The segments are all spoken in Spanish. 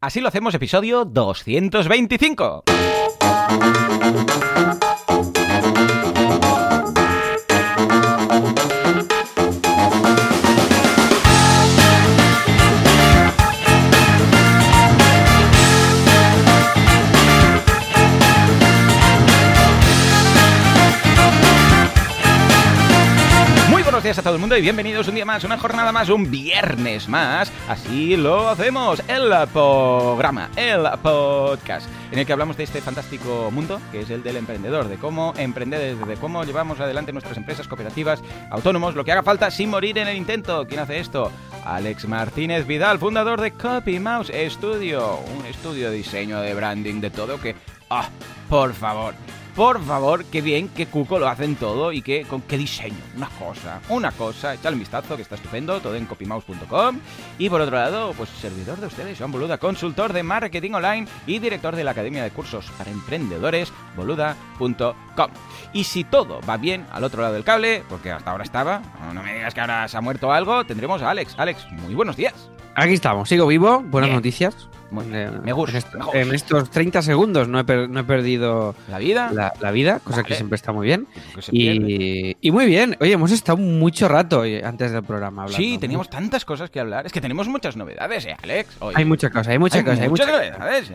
Así lo hacemos, episodio 225. A todo el mundo y bienvenidos un día más, una jornada más, un viernes más. Así lo hacemos, el programa, el podcast, en el que hablamos de este fantástico mundo que es el del emprendedor, de cómo emprender, de cómo llevamos adelante nuestras empresas cooperativas, autónomos, lo que haga falta sin morir en el intento. ¿Quién hace esto? Alex Martínez Vidal, fundador de Copy Mouse Studio, un estudio de diseño, de branding, de todo que... ¡Ah! por favor, por favor, qué bien, qué cuco lo hacen todo y qué, con qué diseño. Una cosa, una cosa. Echale un vistazo que está estupendo, todo en copymouse.com. Y por otro lado, pues servidor de ustedes, Joan Boluda, consultor de marketing online y director de la Academia de Cursos para Emprendedores, boluda.com. Y si todo va bien al otro lado del cable, porque hasta ahora estaba, no, no me digas que ahora se ha muerto algo, tendremos a Alex. Alex, muy buenos días. Aquí estamos, sigo vivo, buenas Bien. noticias. Eh, me gusta, En, estos 30 segundos no he, per- no he perdido ¿La vida? la, la vida, cosa Vale. que siempre está muy bien. Que. Y, y muy bien, oye, hemos estado mucho rato hoy antes del programa hablando. Sí, teníamos tantas cosas que hablar. Es que tenemos muchas novedades, ¿eh, Alex? Hoy. Hay mucha cosa, hay mucha Hay cosa, hay muchas mucha novedades, ¿eh?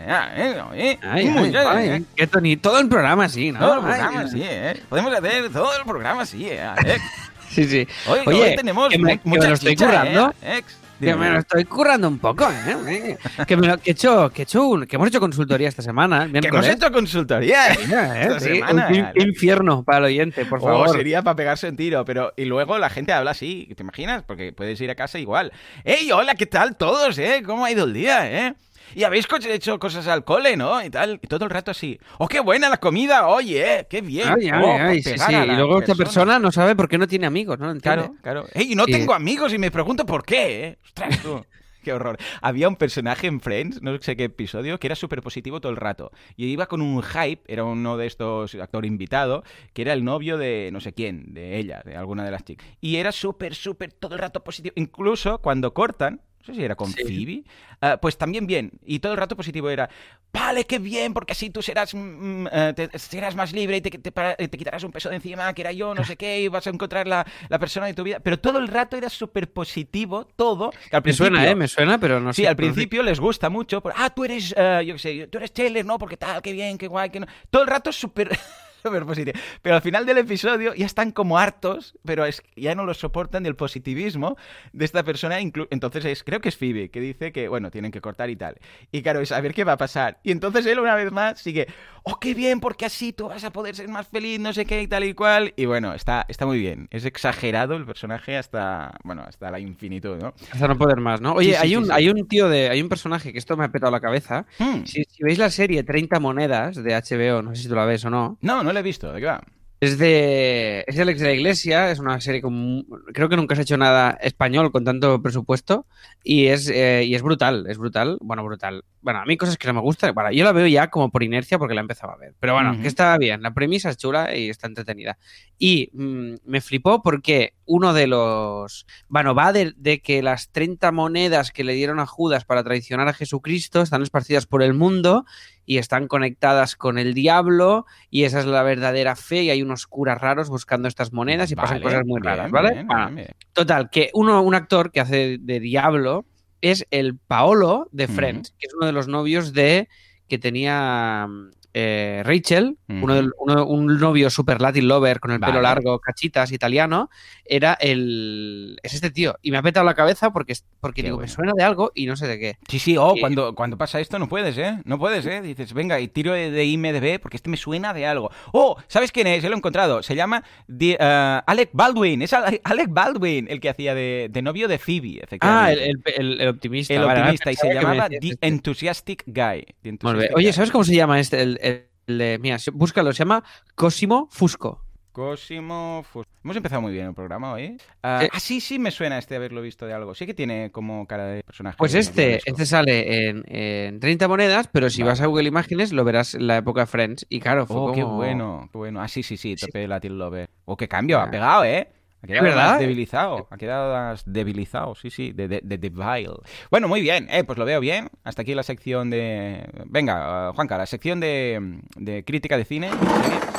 ¿eh? ¿eh? Muchas, ¿eh? qué toni- todo el programa sí, ¿no? Todo el Ay, programa, sí, ¿eh? Podemos hacer todo el programa, sí, ¿eh, Alex? Sí, sí. Hoy, Oye, hoy tenemos que me- mu- que mucha me lo estoy chicha, currando. ¿eh, Alex? Que me lo estoy currando un poco, ¿eh? que, me lo, que, he hecho, que, he hecho un- que hemos hecho consultoría esta semana. Que hemos hecho consultoría, ¿eh? ¿eh? esta Sí, semana, un- Alex. infierno para el oyente, por Oh, favor. sería para pegarse en tiro, pero y luego la gente habla así, ¿te imaginas? Porque puedes ir a casa igual. ¡Ey, hola, qué tal todos, eh! ¿Cómo ha ido el día, eh? Y habéis hecho cosas al cole, ¿no? Y tal, y todo el rato así. ¡Oh, qué buena la comida! ¡Oye, eh! ¡Qué bien! Ay, ay, Oh, ay, sí, Y luego esta persona no sabe por qué no tiene amigos, ¿no? Claro, claro. ¡Ey, no Y- tengo amigos y me pregunto por qué, eh! ¡Ostras, tú! ¡Qué horror! Había un personaje en Friends, no sé qué episodio, que era súper positivo todo el rato. Y iba con un hype, era uno de estos actor invitado, que era el novio de no sé quién, de ella, de alguna de las chicas. Y era súper, súper todo el rato positivo. Incluso cuando cortan, no sé si era con Sí. Phoebe, ah, pues también bien. Y todo el rato positivo era, vale, qué bien, porque así tú serás, mm, eh, te- serás más libre y te, te para- te quitarás un peso de encima, que era yo, no sé qué, y vas a encontrar la, la persona de tu vida. Pero todo el rato era súper positivo, todo. que al Me suena, ¿eh? Me suena, pero no sé. Sí, al principio les gusta mucho. por- ah, tú eres, eh, yo qué sé, tú eres Taylor, ¿no? Porque tal, qué bien, qué guay, que no. Todo el rato súper Pero al final del episodio ya están como hartos, pero es ya no lo soportan del positivismo de esta persona. Entonces es, creo que es Phoebe, que dice que, bueno, tienen que cortar y tal. Y claro, es a ver qué va a pasar. Y entonces él una vez más sigue, oh, qué bien, porque así tú vas a poder ser más feliz, no sé qué y tal y cual. Y bueno, está, está muy bien. Es exagerado el personaje hasta, bueno, hasta la infinitud, ¿no? Hasta no poder más, ¿no? Oye, Sí, sí, hay, sí, un, hay un tío de. Hay un personaje que esto me ha petado la cabeza. Hmm. Si, si veis la serie 30 monedas de HBO, no sé si tú la ves o no. No, no lo he visto. ¿De qué va? Es de. Es Alex de la Iglesia, es una serie con. Creo que nunca se ha hecho nada español con tanto presupuesto. Y es, eh, y es brutal, es brutal. Bueno, brutal. Bueno, a mí cosas que no me gustan. Bueno, yo la veo ya como por inercia porque la empezaba a ver. Pero bueno, que está bien. La premisa es chula y está entretenida. Y mm, me flipó porque uno de los. Bueno, va de, de que las 30 monedas que le dieron a Judas para traicionar a Jesucristo están esparcidas por el mundo y están conectadas con el diablo y esa es la verdadera fe y hay unos curas raros buscando estas monedas y pasan cosas muy bien, raras, ¿vale? bien, bien. Total, que uno, un actor que hace de diablo es el Paolo de. Friends, que es uno de los novios de que tenía eh, Rachel, uno del- uno- un novio super Latin lover con el Vale. pelo largo, cachitas, italiano, era el es este tío y me ha petado la cabeza porque porque digo, bueno. me suena de algo y no sé de qué. Sí, sí, oh, cuando, cuando pasa esto no puedes, ¿eh? No puedes, ¿eh? Dices, venga, y tiro de, IMDB porque este me suena de algo. Oh, ¿sabes quién es? Yo lo he encontrado. Se llama eh, Alec Baldwin. Es Ale- Alec Baldwin el que hacía de, de novio de Phoebe, Ah, efectivamente. el, el- el- el optimista. El vale, optimista. Y se llamaba The este. Enthusiastic Guy. The Oye. ¿sabes cómo se llama este? El, el- el de, mira, búscalo, se llama Cosimo Fusco. Cosimo Fus- Hemos empezado muy bien el programa hoy. Ah, Sí. ah, sí, sí, me suena este haberlo visto de algo. Sí que tiene como cara de personaje. Pues este, este sale en, en 30 monedas, pero si Vale. vas a Google Imágenes lo verás en la época Friends. Y claro, fue Oh, qué bueno, qué bueno. Ah, sí, sí, sí, Sí. tope Latin Lover. Oh, qué cambio, ha Ah. pegado, ¿eh? Ha quedado verdad? debilizado. Ha quedado debilizado, sí, sí, de, de, de Devile. Bueno, muy bien, eh, pues lo veo bien. Hasta aquí la sección de... Venga, uh, Juanca, la sección de, de crítica de cine.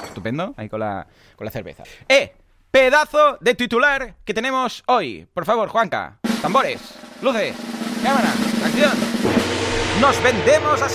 Estupendo, ahí con la, con la cerveza. ¡Eh! Pedazo de titular que tenemos hoy. Por favor, Juanca, tambores, luces, cámara, acción. Nos vendemos a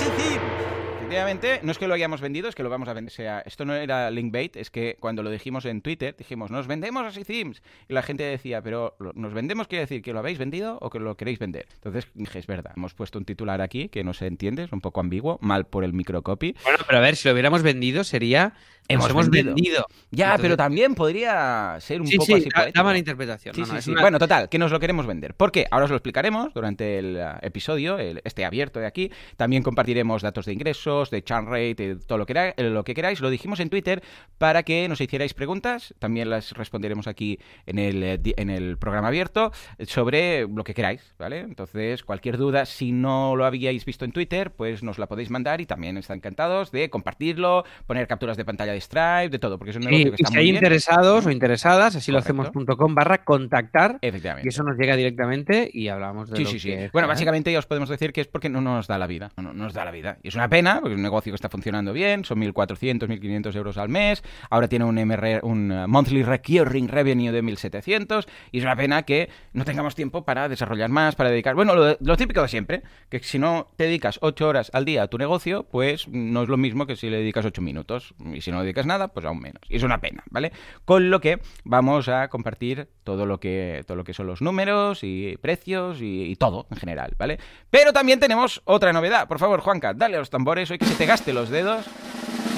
Efectivamente, no es que lo hayamos vendido, es que lo vamos a vender. O sea, esto no era linkbait, es que cuando lo dijimos en Twitter, dijimos, nos vendemos a Sims. Y la gente decía, pero ¿lo- ¿nos vendemos quiere decir que lo habéis vendido o que lo queréis vender? Entonces dije, es verdad. Hemos puesto un titular aquí que no se entiende, es un poco ambiguo, mal por el microcopy. Bueno, pero a ver, si lo hubiéramos vendido sería... Hemos vendido. vendido. Ya, Entonces- pero también podría ser un Sí, poco sí, así da, da mala interpretación. Sí, No, no, sí, es sí. una- Bueno, total, que nos lo queremos vender. ¿Por qué? Ahora os lo explicaremos durante el episodio, el- este abierto de aquí. También compartiremos datos de ingresos, de churn rate, de todo lo que, eh, lo que queráis. Lo dijimos en Twitter para que nos hicierais preguntas. También las responderemos aquí en el, eh, en el programa abierto eh, sobre lo que queráis, ¿vale? Entonces, cualquier duda, si no lo habíais visto en Twitter, pues nos la podéis mandar y también están encantados de compartirlo, poner capturas de pantalla de Stripe, de todo, porque es un Sí, negocio que y está si muy hay bien. interesados o interesadas, así lo Correcto. hacemos.com barra contactar Efectivamente. y eso nos llega directamente y hablamos de Sí, lo sí, sí. que Bueno, básicamente ya os podemos decir que es porque no nos da la vida. No, no nos da la vida. Y es una pena, porque es un negocio que está funcionando bien, son 1.400, 1.500 euros al mes, ahora tiene un, MR, un uh, Monthly Recurring Revenue de 1.700, y es una pena que no tengamos tiempo para desarrollar más, para dedicar... Bueno, lo, lo típico de siempre, que si no te dedicas 8 horas al día a tu negocio, pues no es lo mismo que si le dedicas 8 minutos. Y si no le nada, pues aún menos. Y es una pena, ¿vale? Con lo que vamos a compartir todo lo que, todo lo que son los números y precios y, todo en general, ¿vale? Pero también tenemos otra novedad. Por favor, Juanca, dale a los tambores, hoy que se te gaste los dedos.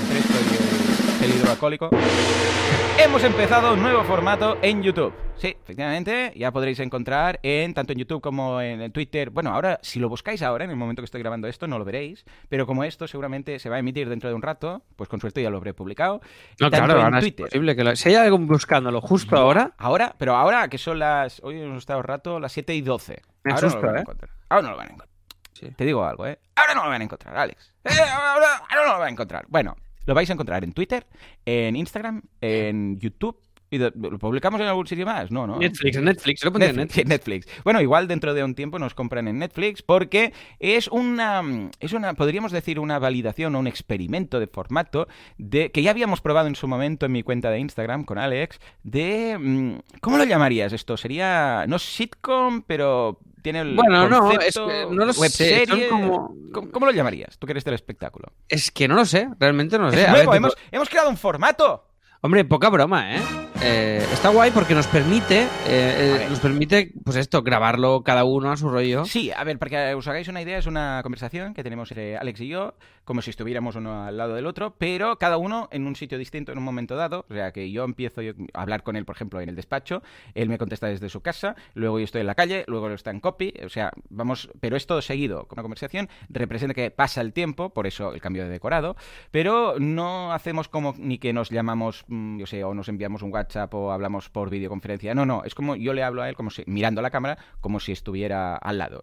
Entre esto y el, el hidroalcohólico. Hemos empezado un nuevo formato en YouTube. Sí, efectivamente, ya podréis encontrar en tanto en YouTube como en, Twitter. Bueno, ahora, si lo buscáis ahora, en el momento que estoy grabando esto, no lo veréis. Pero como esto seguramente se va a emitir dentro de un rato, pues con suerte ya lo habré publicado. No, Tanto claro, en ahora es Twitter. posible que lo... Si hay algo buscándolo justo ahora, Ahora, pero ahora que son las. Hoy hemos estado rato, las 7 y 12. Me ahora asusta, no lo van a ¿eh? encontrar. Ahora no lo van a encontrar. Sí. Te digo algo, ¿eh? Ahora no lo van a encontrar, Alex. Eh, ahora, ahora no lo van a encontrar. Bueno, lo vais a encontrar en Twitter, en Instagram, en YouTube. ¿Y de- lo publicamos en algún sitio más? No, no. Netflix, en Netflix, lo pondré en Netflix, Netflix. Netflix. Bueno, igual dentro de un tiempo nos compran en Netflix porque es una, es una, podríamos decir, una validación o un experimento de formato de que ya habíamos probado en su momento en mi cuenta de Instagram con Alex de, mm, ¿cómo lo llamarías esto? Sería, no sitcom, pero tiene el Bueno, no, es que no lo sé, como- ¿Cómo, cómo lo llamarías? Tú que eres del espectáculo. Es que no lo sé, realmente no lo sé. Es A ver, nuevo, tipo- hemos, hemos creado un formato. Hombre, poca broma, ¿eh? Eh, está guay porque nos permite, eh, eh, nos permite, pues esto, grabarlo cada uno a su rollo. Sí, a ver, para que os hagáis una idea, es una conversación que tenemos entre Alex y yo, como si estuviéramos uno al lado del otro, pero cada uno en un sitio distinto en un momento dado. O sea, que yo empiezo a hablar con él, por ejemplo, en el despacho, él me contesta desde su casa, luego yo estoy en la calle, luego él está en copy, o sea, vamos, pero es todo seguido una conversación, representa que pasa el tiempo, por eso el cambio de decorado, pero no hacemos como ni que nos llamamos, mm, yo sé, o nos enviamos un WhatsApp o hablamos por videoconferencia. No, no, es como yo le hablo a él como si mirando la cámara, como si estuviera al lado.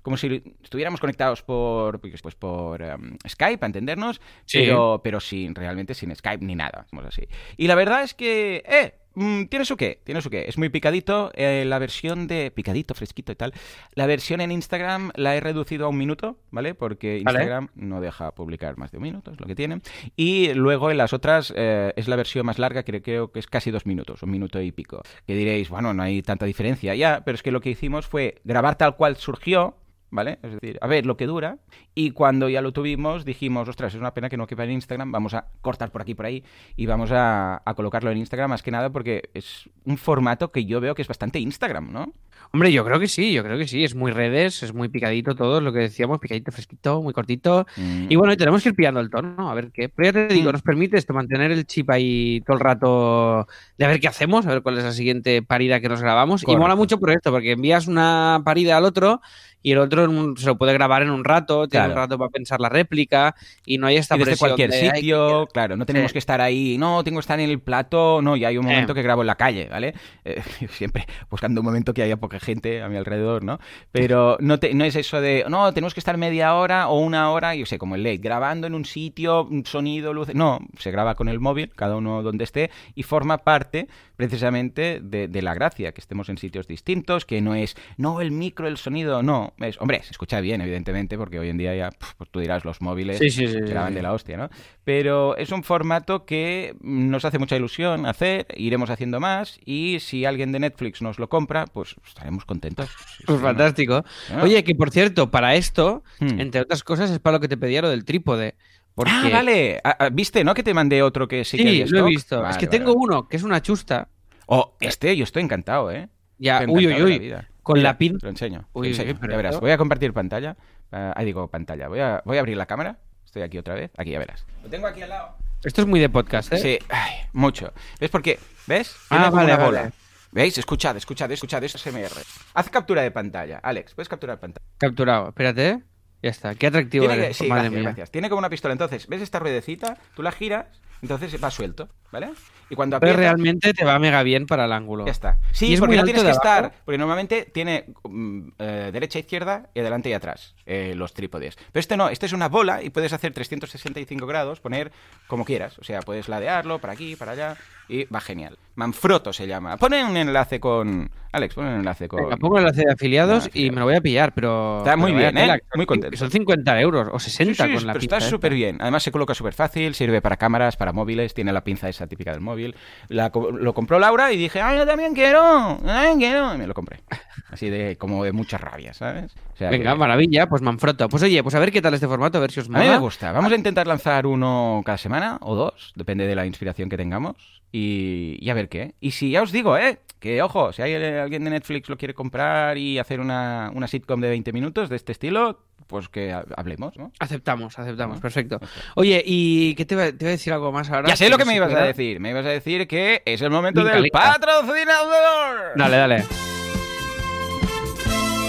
Como si estuviéramos conectados por pues por em, Skype, para entendernos, Sí. pero, pero sin realmente sin Skype ni nada, somos así. Y la verdad es que, eh, mm, tiene su qué, tiene su qué. Es muy picadito. eh, la versión de picadito, fresquito y tal. La versión en Instagram la he reducido a un minuto, ¿vale? Porque Vale. Instagram no deja publicar más de un minuto, es lo que tiene. Y luego en las otras eh, es la versión más larga, que creo que es casi dos minutos, un minuto y pico. Que diréis, bueno, no hay tanta diferencia ya, pero es que lo que hicimos fue grabar tal cual surgió. ¿Vale? Es decir, a ver lo que dura. Y cuando ya lo tuvimos, dijimos, ostras, es una pena que no quepa en Instagram. Vamos a cortar por aquí por ahí y vamos a, a colocarlo en Instagram más que nada porque es un formato que yo veo que es bastante Instagram, ¿no? Hombre, yo creo que sí, yo creo que sí. Es muy redes, es muy picadito todo, lo que decíamos, picadito, fresquito, muy cortito. Mm. Y bueno, y tenemos que ir pillando el tono, a ver qué. Pero ya te digo, Mm. nos permite esto mantener el chip ahí todo el rato de a ver qué hacemos, a ver cuál es la siguiente parida que nos grabamos. Correcto. Y mola mucho por esto, porque envías una parida al otro y el otro un- se lo puede grabar en un rato, tiene Claro. un rato para pensar la réplica y no hay esta Y desde presión cualquier de, "Ay, sitio, claro, no tenemos Sí. que estar ahí, no, tengo que estar en el plato, no, y hay un momento que grabo en la calle, ¿vale? Eh, siempre buscando un momento que haya poca gente a mi alrededor, ¿no? Pero no, te, no es eso de, no, tenemos que estar media hora o una hora, yo sé, como el late, grabando en un sitio, un sonido, luz. No, se graba con el móvil, cada uno donde esté, y forma parte precisamente de, de la gracia, que estemos en sitios distintos, que no es, no, el micro, el sonido, no. Es, hombre, se escucha bien, evidentemente, porque hoy en día ya, pues tú dirás, los móviles Sí, sí, sí, se sí, graban sí. de la hostia, ¿no? Pero es un formato que nos hace mucha ilusión hacer, iremos haciendo más, y si alguien de Netflix nos lo compra, pues estaremos contentos. Pues fantástico. ¿no? Oye, que por cierto, para esto, Hmm. entre otras cosas, es para lo que te pedía lo del trípode. Porque... Ah, vale. Ah, ah, ¿Viste, no? Que te mandé otro que sí, Sí, que había lo he visto. Vale, es que vale, tengo vale. uno que es una chusta. Oh, este, yo estoy encantado, ¿eh? Ya, uy, la uy. Con Mira, la pin. Te lo enseño. te Uy, enseño. pero ya verás. Voy a compartir pantalla. Ah, ahí digo pantalla. Voy a, voy a abrir la cámara. Estoy aquí otra vez. Aquí ya verás. Lo tengo aquí al lado. Esto es muy de podcast, ¿eh? Sí, ay, mucho. ¿Ves por qué? ¿Ves? Ah, Tiene vale, una vale. bola. ¿Veis? Escuchad, escuchad, escuchad. Esto es SMR. Haz captura de pantalla. Alex, ¿puedes capturar pantalla? Capturado. Espérate. ¿eh? Ya está. Qué atractivo Tiene que- eres. sí, Madre gracias, mía. gracias. Tiene como una pistola. Entonces, ¿ves esta ruedecita? Tú la giras, entonces va suelto, ¿vale? Y cuando Pero realmente te va mega bien para el ángulo. Ya está. Sí, ¿Y es porque no tienes que estar. Porque normalmente tiene mm, eh, derecha, izquierda y adelante y atrás eh, los trípodes. Pero este no, este es una bola y puedes hacer 365 grados, poner como quieras. O sea, puedes ladearlo para aquí, para allá y va genial. Manfrotto se llama. Pone un enlace con. Alex, pone un enlace con. Venga, pongo el enlace de afiliados y me lo voy a pillar, pero. Está muy bien, ¿eh? tela, Muy contento. Son 50 euros o 60 Sí, sí, con la pero pinza está súper bien. Además se coloca súper fácil, sirve para cámaras, para móviles, tiene la pinza esa típica del móvil. La lo compró Laura y dije, ¡ah, yo también quiero! ¡Yo también quiero! Y me lo compré. Así de como de mucha rabia, ¿sabes? O sea Venga, que- maravilla, pues Manfrotto. Pues oye, pues a ver qué tal este formato, a ver si os A mola. mí me gusta. Vamos a intentar lanzar uno cada semana o dos, depende de la inspiración que tengamos. Y, y a ver qué. Y si ya os digo, ¿eh? Que ojo, si hay alguien de Netflix lo quiere comprar y hacer una, una sitcom de 20 minutos de este estilo, pues que ha- hablemos, ¿no? Aceptamos, aceptamos, perfecto. Oye, ¿y qué te iba, te iba a decir algo más ahora? Ya sé lo que me ibas a decir. Me ibas a decir que es el momento del patrocinador. Dale, dale.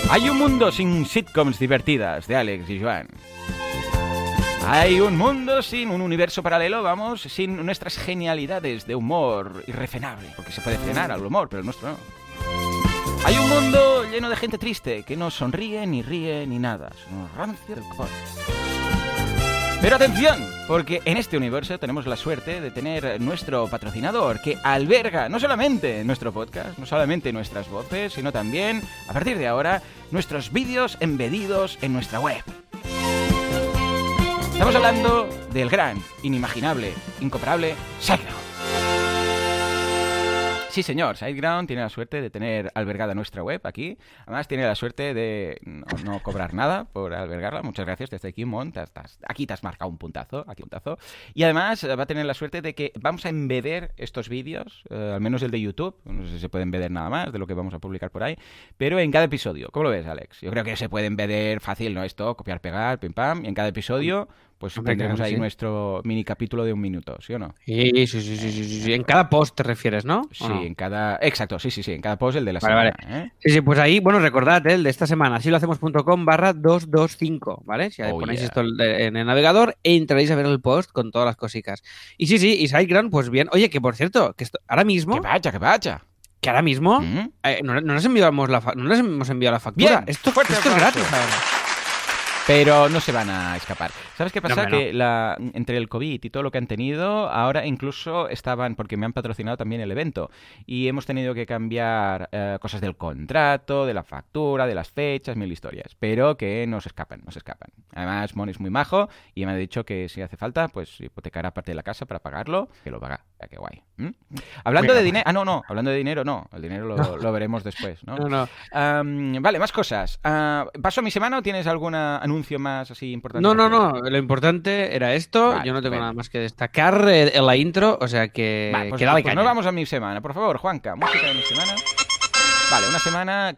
Hay un mundo sin sitcoms divertidas de Alex y Joan. Hay un mundo sin un universo paralelo, vamos, sin nuestras genialidades de humor irrefrenable, porque se puede frenar al humor, pero el nuestro no. Hay un mundo lleno de gente triste, que no sonríe, ni ríe, ni nada. Son unos rancios del copón. Pero atención, porque en este universo tenemos la suerte de tener nuestro patrocinador que alberga no solamente nuestro podcast, no solamente nuestras voces, sino también, a partir de ahora, nuestros vídeos embedidos en nuestra web. Estamos hablando del gran, inimaginable, incomparable SiteGround. Sí, señor, SiteGround tiene la suerte de tener albergada nuestra web aquí. Además, tiene la suerte de no, cobrar nada por albergarla. Muchas gracias desde aquí, Mon. Te has- te has- aquí te has marcado un puntazo, aquí un puntazo. Y además eh, va a tener la suerte de que vamos a embeder estos vídeos, eh, al menos el de YouTube. No sé si se puede embeder nada más de lo que vamos a publicar por ahí, pero en cada episodio. ¿Cómo lo ves, Alex? Yo creo que se puede embeder fácil, ¿no? Esto, copiar, pegar, pim pam. Y en cada episodio, pues Hombre, tendremos claro, ahí sí. nuestro mini capítulo de un minuto, ¿sí o no? Sí, sí, sí, sí, sí, sí. En cada post te refieres, ¿no? ¿O Sí, no? en cada. Exacto, sí, sí, sí. En cada post el de la Vale, semana. ¿eh? Sí, sí, pues ahí, bueno, recordad, ¿eh? el de esta semana, si lo hacemos.com barra 225, ¿vale? Si Oh, ponéis yeah. esto en el navegador, entraréis a ver el post con todas las cositas. Y sí, sí, y SiteGround, pues bien. Oye, que por cierto, que esto, ahora mismo, ¡Que vaya, que vaya! que ahora mismo, Mm. eh, no, no les enviamos la no les hemos enviado la factura. Bien, esto, esto es gratis ahora. Pero no se van a escapar. ¿Sabes qué pasa? no. que la, entre el COVID y todo lo que han tenido, ahora incluso estaban, porque me han patrocinado también el evento, y hemos tenido que cambiar eh, cosas del contrato, de la factura, de las fechas, mil historias. Pero que no se escapan, no se escapan. Además, Mon es muy majo y me ha dicho que si hace falta, pues hipotecará parte de la casa para pagarlo, que lo paga. Ya que guay. ¿m? Hablando Mira. de dinero. Ah, no, no. Hablando de dinero, no. El dinero lo, lo veremos después, ¿no? No. Am, vale, más cosas. Ah, ¿Paso a mi semana o tienes algún anuncio más así importante? No, no, no. Lo importante era esto. Vale, Yo no tengo nada más que destacar eh, en la intro, o sea que. Vale, pues, que dale pues caña. no vamos a mi semana. Por favor, Juanca, música de mi semana. Vale, una semana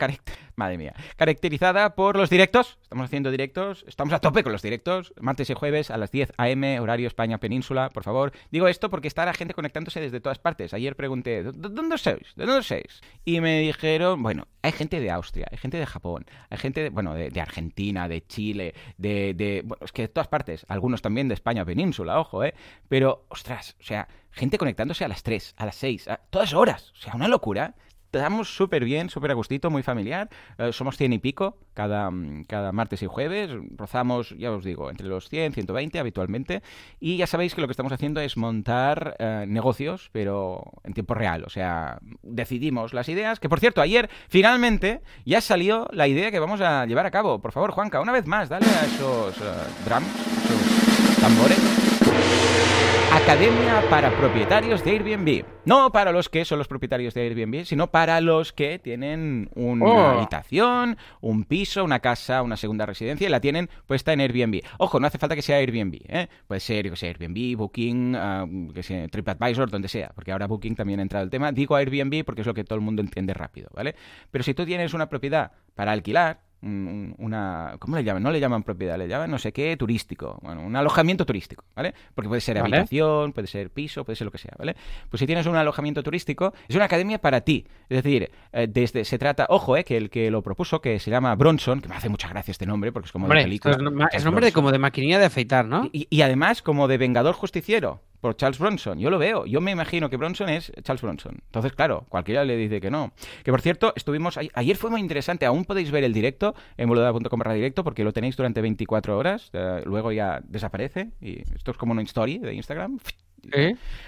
Madre mía. Caracterizada por los directos. Estamos haciendo directos. Estamos a tope con los directos. Martes y jueves a las 10 a.m. horario España Península, por favor. Digo esto porque está la gente conectándose desde todas partes. Ayer pregunté, ¿de de dónde sois? ¿De dónde sois? Y me dijeron, bueno, hay gente de Austria, hay gente de Japón, hay gente, de, bueno, de, de Argentina, de Chile, de, de... Bueno, es que de todas partes. Algunos también de España Península, ojo, ¿eh? Pero, ostras, o sea, gente conectándose a las 3, a las 6, a todas horas. O sea, una locura. Estamos súper bien, súper a gustito, muy familiar. Eh, somos 100 y pico cada, cada martes y jueves. Rozamos, ya os digo, entre los 100, 120 habitualmente. Y ya sabéis que lo que estamos haciendo es montar eh, negocios, pero en tiempo real. O sea, decidimos las ideas. Que por cierto, ayer finalmente ya salió la idea que vamos a llevar a cabo. Por favor, Juanca, una vez más, dale a esos eh, drums, esos tambores. Academia para propietarios de Airbnb. No para los que son los propietarios de Airbnb, sino para los que tienen una Oh. habitación, un piso, una casa, una segunda residencia y la tienen puesta en Airbnb. Ojo, no hace falta que sea Airbnb, ¿eh? Puede ser, que sé, Airbnb, Booking, ah, que sea, TripAdvisor, donde sea, porque ahora Booking también ha entrado el tema. Digo Airbnb porque es lo que todo el mundo entiende rápido, ¿vale? Pero si tú tienes una propiedad para alquilar, una ¿cómo le llaman? No le llaman propiedad, le llaman no sé qué turístico, bueno, un alojamiento turístico, ¿vale? Porque puede ser Vale. habitación, puede ser piso, puede ser lo que sea, ¿vale? Pues si tienes un alojamiento turístico, es una academia para ti. Es decir, eh, desde se trata, ojo, eh, que el que lo propuso, que se llama Bronson, que me hace mucha gracia este nombre porque es como Hombre, de película. es, nombre de como de maquinilla de afeitar, ¿no? Y, y además como de Vengador Justiciero por Charles Bronson. Yo lo veo. Yo me imagino que Bronson es Charles Bronson. Entonces, claro, cualquiera le dice que no. Que por cierto, estuvimos... a- Ayer fue muy interesante. Aún podéis ver el directo en boluda.com barra directo porque lo tenéis durante 24 horas. eh, luego ya desaparece. Y esto es como una story de Instagram.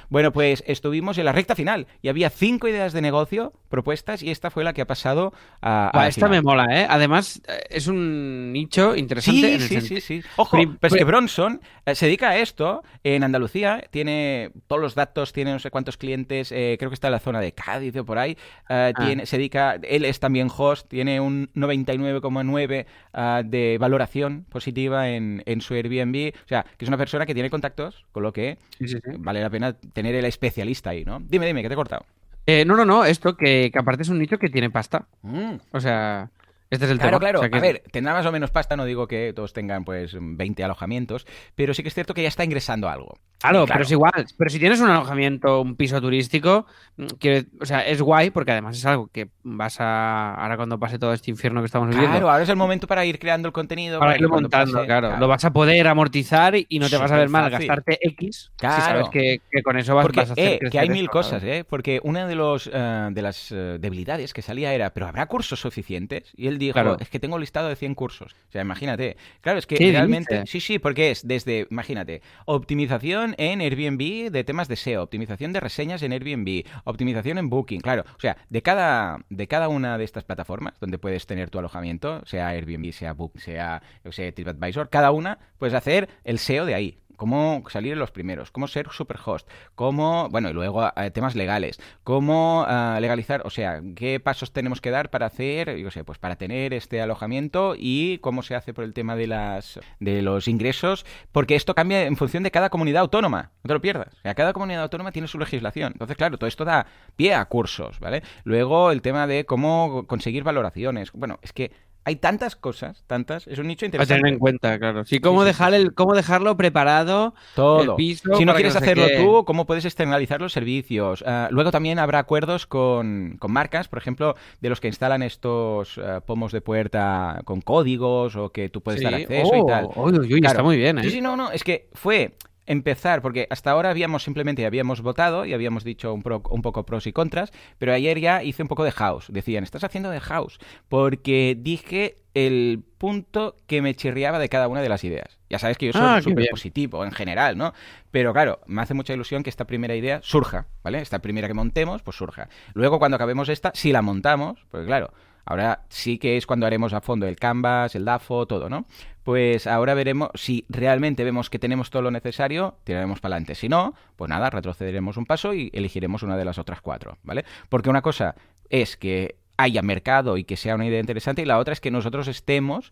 Bueno, pues estuvimos en la recta final y había cinco ideas de negocio propuestas y esta fue la que ha pasado a, esta me mola, ¿eh? Además, eh, es un nicho interesante. Sí, en el sí, sí, sí. Ojo, pero es que Bronson eh, se dedica a esto en Andalucía, tiene todos los datos, tiene no sé cuántos clientes, eh, creo que está en la zona de Cádiz o por ahí, eh, Ah. tiene, se dedica, él es también host, tiene un 99,9 ah, de valoración positiva en, en su Airbnb, o sea, que es una persona que tiene contactos, con lo que Sí, sí, sí. Vale la pena tener el especialista ahí, ¿no? Dime, dime, que te he cortado. Eh, no, no, no, esto que, que aparte es un nicho que tiene pasta. Mm. O sea, este es el Claro, tema. claro. O sea, que a ver, tendrá más o menos pasta, no digo que todos tengan pues 20 alojamientos, pero sí que es cierto que ya está ingresando algo. Claro, pero es igual. Pero si tienes un alojamiento, un piso turístico, mm, que, o sea, es guay porque además es algo que vas a. Ahora cuando pase todo este infierno que estamos viviendo. Claro, ahora es el momento para ir creando el contenido. Para que irlo montando, pase- claro. Lo vas a poder amortizar y no te vas a ver mal gastarte X Claro. si sabes que, que con eso vas, Porque, vas a hacer eh, que hay mil cosas. ¿eh? Porque una de, los, eh, de las eh, debilidades que salía era, ¿pero habrá cursos suficientes? Y él dijo, Claro. es que tengo listado de 100 cursos. O sea, imagínate. Claro, es que ¿Qué realmente... Sí, sí, porque es desde, imagínate, optimización en Airbnb de temas de SEO, optimización de reseñas en Airbnb, optimización en Booking, claro. O sea, de cada, de cada una de estas plataformas donde puedes tener tu alojamiento, sea Airbnb, sea Booking, sea, sé, TripAdvisor, cada una puedes hacer el SEO de ahí cómo salir en los primeros, cómo ser superhost, cómo, bueno, y luego eh, temas legales, cómo eh, legalizar, o sea, qué pasos tenemos que dar para hacer, yo sé, pues para tener este alojamiento y cómo se hace por el tema de las de los ingresos, porque esto cambia en función de cada comunidad autónoma, no te lo pierdas. O sea, cada comunidad autónoma tiene su legislación. Entonces, claro, todo esto da pie a cursos, ¿vale? Luego el tema de cómo conseguir valoraciones. Bueno, es que hay tantas cosas, tantas, es un nicho A interesante. tener en cuenta, claro. Sí, cómo, sí, dejar sí, El, cómo dejarlo preparado, Todo. el piso. Si no que quieres hacerlo qué. tú, ¿cómo puedes externalizar los servicios? Ah, luego también habrá acuerdos con, con marcas, por ejemplo, de los que instalan estos ah, pomos de puerta con códigos o que tú puedes dar acceso Oh, y tal. uy, uy, uy, Claro. está muy bien, ¿eh? Sí, sí, no, no, es que fue empezar, porque hasta ahora habíamos simplemente habíamos votado y habíamos dicho un, pro- un poco pros y contras, pero ayer ya hice un poco de house. Decían, estás haciendo de house, porque dije el punto que me chirriaba de cada una de las ideas. Ya sabes que yo soy Ah, súper positivo en general, ¿no? Pero claro, me hace mucha ilusión que esta primera idea surja, ¿vale? Esta primera que montemos, pues surja. Luego, cuando acabemos esta, si la montamos, pues claro, ahora sí que es cuando haremos a fondo el canvas, el DAFO, todo, ¿no? Pues ahora veremos si realmente vemos que tenemos todo lo necesario, tiraremos para adelante. Si no, pues nada, retrocederemos un paso y elegiremos una de las otras cuatro, ¿vale? Porque una cosa es que haya mercado y que sea una idea interesante y la otra es que nosotros estemos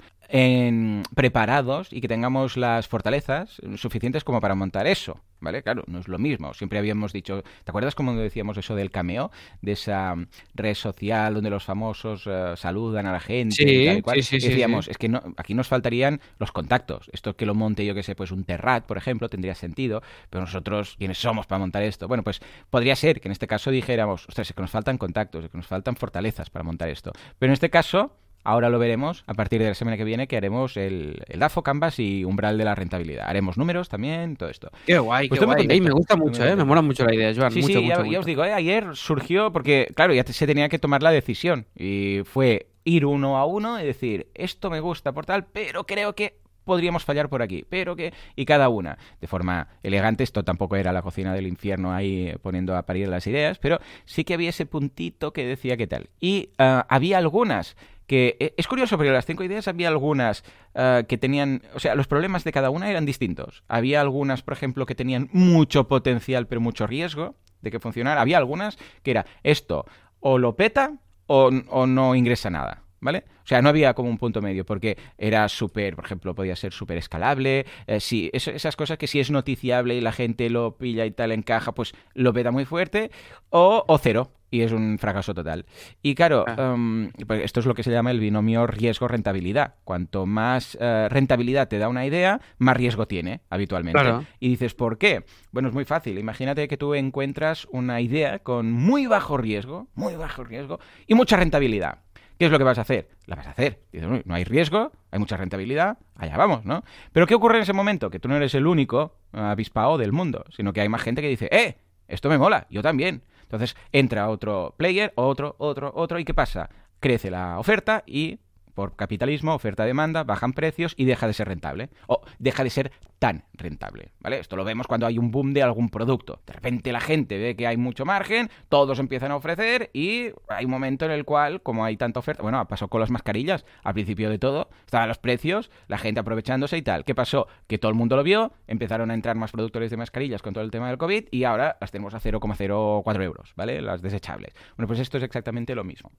preparados y que tengamos las fortalezas suficientes como para montar eso, ¿vale? Claro, no es lo mismo. Siempre habíamos dicho, ¿te acuerdas cómo decíamos eso del cameo? De esa red social donde los famosos eh, saludan a la gente Sí, y tal y cual. sí, sí, decíamos, es que no, aquí nos faltarían los contactos. Esto que lo monte yo que sé, pues un Terrat, por ejemplo, tendría sentido, pero nosotros, ¿quiénes somos para montar esto? Bueno, pues podría ser que en este caso dijéramos, ostras, es que nos faltan contactos, es que nos faltan fortalezas para montar esto. Pero en este caso, ahora lo veremos a partir de la semana que viene que haremos el, el DAFO, Canvas y umbral de la rentabilidad. Haremos números también, todo esto. Qué guay, pues qué guay. me gusta mucho, ¿eh? me mola mucho la idea, Joan. Sí, mucho, sí, mucho, ya, os digo, ¿eh? ayer surgió porque, claro, ya se tenía que tomar la decisión y fue ir uno a uno y decir, esto me gusta por tal, pero creo que podríamos fallar por aquí, pero que... Y cada una, de forma elegante, esto tampoco era la cocina del infierno ahí poniendo a parir las ideas, pero sí que había ese puntito que decía qué tal. Y uh, había algunas Eh, es curioso, pero las cinco ideas había algunas uh, que tenían... O sea, los problemas de cada una eran distintos. Había algunas, por ejemplo, que tenían mucho potencial, pero mucho riesgo de que funcionara. Había algunas que era esto o lo peta o, no ingresa nada. ¿vale? O sea, no había como un punto medio, porque era súper, por ejemplo, podía ser súper escalable, eh, sí, esas cosas que si es noticiable y la gente lo pilla y tal encaja, pues lo peta muy fuerte, o, o cero, y es un fracaso total. Y claro, ah. um, esto es lo que se llama el binomio riesgo-rentabilidad. Cuanto más uh, rentabilidad te da una idea, más riesgo tiene habitualmente. Claro. Y dices, ¿por qué? Bueno, es muy fácil. Imagínate que tú encuentras una idea con muy bajo riesgo, muy bajo riesgo y mucha rentabilidad. ¿Qué es lo que vas a hacer? La vas a hacer. Dices, no hay riesgo, hay mucha rentabilidad, allá vamos, ¿no? Pero ¿qué ocurre en ese momento? Que tú no eres el único avispado del mundo, sino que hay más gente que dice, ¡eh! Esto me mola, yo también. Entonces entra otro player, otro, otro, otro, ¿y qué pasa? Crece la oferta y por capitalismo, oferta-demanda, bajan precios y deja de ser rentable. O deja de ser tan rentable, ¿vale? Esto lo vemos cuando hay un boom de algún producto. De repente la gente ve que hay mucho margen, todos empiezan a ofrecer y hay un momento en el cual, como hay tanta oferta, bueno, pasó con las mascarillas, al principio de todo, estaban los precios, la gente aprovechándose y tal. ¿Qué pasó? Que todo el mundo lo vio, empezaron a entrar más productores de mascarillas con todo el tema del COVID y ahora las tenemos a 0,04 euros, ¿vale? Las desechables. Bueno, pues esto es exactamente lo mismo.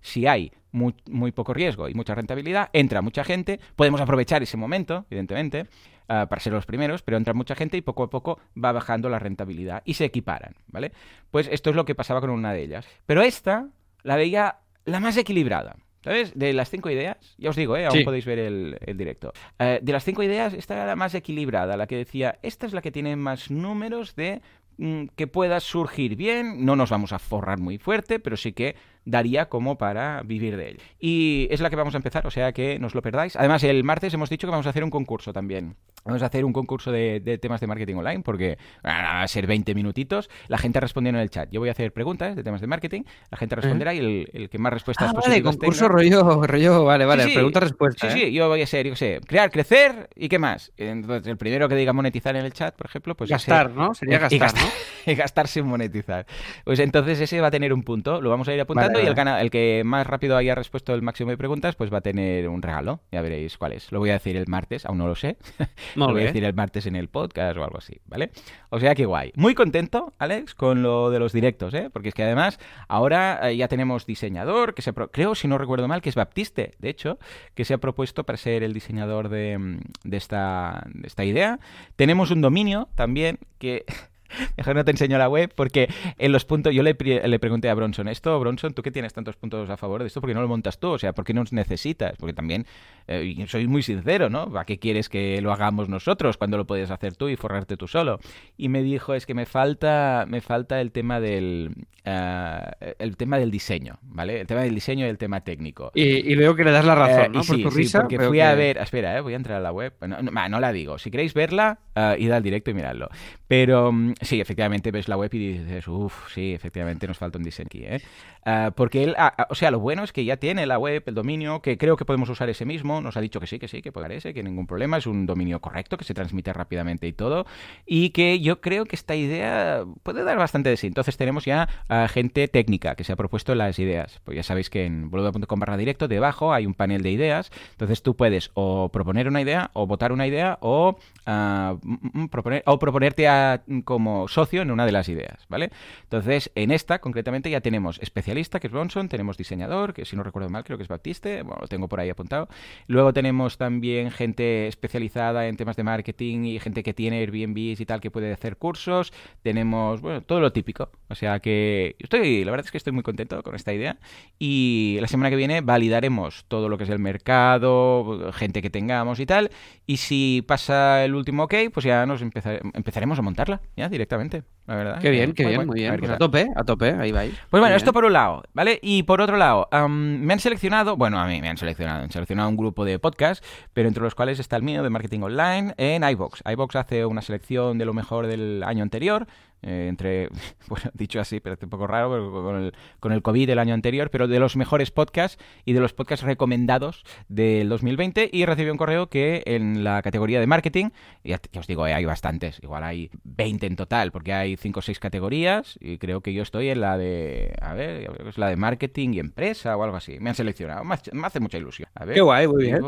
Si hay muy, muy poco riesgo y mucha rentabilidad, entra mucha gente, podemos aprovechar ese momento, evidentemente, uh, para ser los primeros, pero entra mucha gente y poco a poco va bajando la rentabilidad y se equiparan, ¿vale? Pues esto es lo que pasaba con una de ellas. Pero esta la veía la más equilibrada. ¿Sabes? De las cinco ideas, ya os digo, ¿eh? aún Sí. podéis ver el, el directo. Eh, de las cinco ideas, esta era la más equilibrada, la que decía, esta es la que tiene más números de mm, que pueda surgir bien, no nos vamos a forrar muy fuerte, pero sí que daría como para vivir de él. Y es la que vamos a empezar, o sea que no os lo perdáis. Además, el martes hemos dicho que vamos a hacer un concurso también. Vamos a hacer un concurso de, de temas de marketing online, porque ah, va a ser 20 minutitos. La gente respondiendo en el chat. Yo voy a hacer preguntas de temas de marketing, la gente responderá y el, el que más respuestas Ah, vale, concurso tenga- rollo, rollo, vale, vale, Sí, sí. pregunta-respuesta. Sí, ¿eh? sí, yo voy a ser, yo sé, crear, crecer y qué más. Entonces, el primero que diga monetizar en el chat, por ejemplo, pues gastar, ¿no? Sería y gastar, ¿no? y gastar sin monetizar. Pues entonces ese va a tener un punto, lo vamos a ir apuntando Vale, y el, que más rápido haya respuesto el máximo de preguntas, pues va a tener un regalo. Ya veréis cuál es. Lo voy a decir el martes, aún no lo sé. lo voy a decir el martes en el podcast o algo así, ¿vale? O sea que guay. Muy contento, Alex, con lo de los directos, ¿eh? Porque es que además ahora eh, ya tenemos diseñador, que se pro- creo, si no recuerdo mal, que es Baptiste, de hecho, que se ha propuesto para ser el diseñador de, mm, de esta, de esta idea. Tenemos un dominio también que... Mejor no te enseño la web porque en los puntos yo le, le pregunté a Bronson esto, Bronson, ¿tú qué tienes tantos puntos a favor de esto? ¿Por qué no lo montas tú? O sea, ¿por qué nos necesitas? Porque también eh, soy muy sincero, ¿no? ¿Para qué quieres que lo hagamos nosotros cuando lo puedes hacer tú y forrarte tú solo? Y me dijo, es que me falta, me falta el tema del ah, el tema del diseño, ¿vale? El tema del diseño y el tema técnico. Y, y veo que le das la razón, Eh, ¿no? y Por sí, tu sí, risa. porque fui que- a ver, espera, eh, voy a entrar a la web. No, no, la digo. Si queréis verla, ah, id al directo y miradlo. Pero mm, sí, efectivamente ves la web y dices, uff, sí, efectivamente nos falta un diseño aquí, ¿eh? Ah, porque él, ah, ah, o sea, lo bueno es que ya tiene la web, el dominio, que creo que podemos usar ese mismo. Nos ha dicho que sí, que sí, que puede ese, que ningún problema. Es un dominio correcto, que se transmite rápidamente y todo. Y que yo creo que esta idea puede dar bastante de sí. Entonces tenemos ya gente técnica que se ha propuesto las ideas. Pues ya sabéis que en boluda.com barra directo, debajo hay un panel de ideas. Entonces tú puedes o proponer una idea, o votar una idea, o, mm, proponer, o proponerte a- como socio en una de las ideas, ¿vale? Entonces, en esta, concretamente, ya tenemos especialista, que es Bronson, tenemos diseñador, que si no recuerdo mal, creo que es Baptiste, bueno, lo tengo por ahí apuntado. Luego tenemos también gente especializada en temas de marketing y gente que tiene Airbnbs y tal, que puede hacer cursos. Tenemos, bueno, todo lo típico. O sea que estoy, la verdad es que estoy muy contento con esta idea. Y la semana que viene validaremos todo lo que es el mercado, gente que tengamos y tal. Y si pasa el último ok, pues ya nos empezar- empezaremos a montarla, ya directamente. la verdad. Qué bien, Eh, qué bien, muy A bien. qué Pues a tope, a tope, ahí va. ahí. Pues bueno, esto por un lado, ¿vale? Y por otro lado, am, me han seleccionado, bueno, a mí me han seleccionado, han seleccionado un grupo de podcasts, pero entre los cuales está el mío de marketing online en iBox. iBox hace una selección de lo mejor del año anterior, eh, entre, bueno, dicho así, parece un poco raro pero con el, con el COVID del año anterior, pero de los mejores podcasts y de los podcasts recomendados del 2020 y recibí un correo que en la categoría de marketing, ya, ya os digo, eh, hay bastantes, igual hay 20 en total, porque hay 5 o 6 categorías y creo que yo estoy en la de, a ver, es la de marketing y empresa o algo así. Me han seleccionado, me hace- me hace mucha ilusión. A ver, Qué guay, muy bien.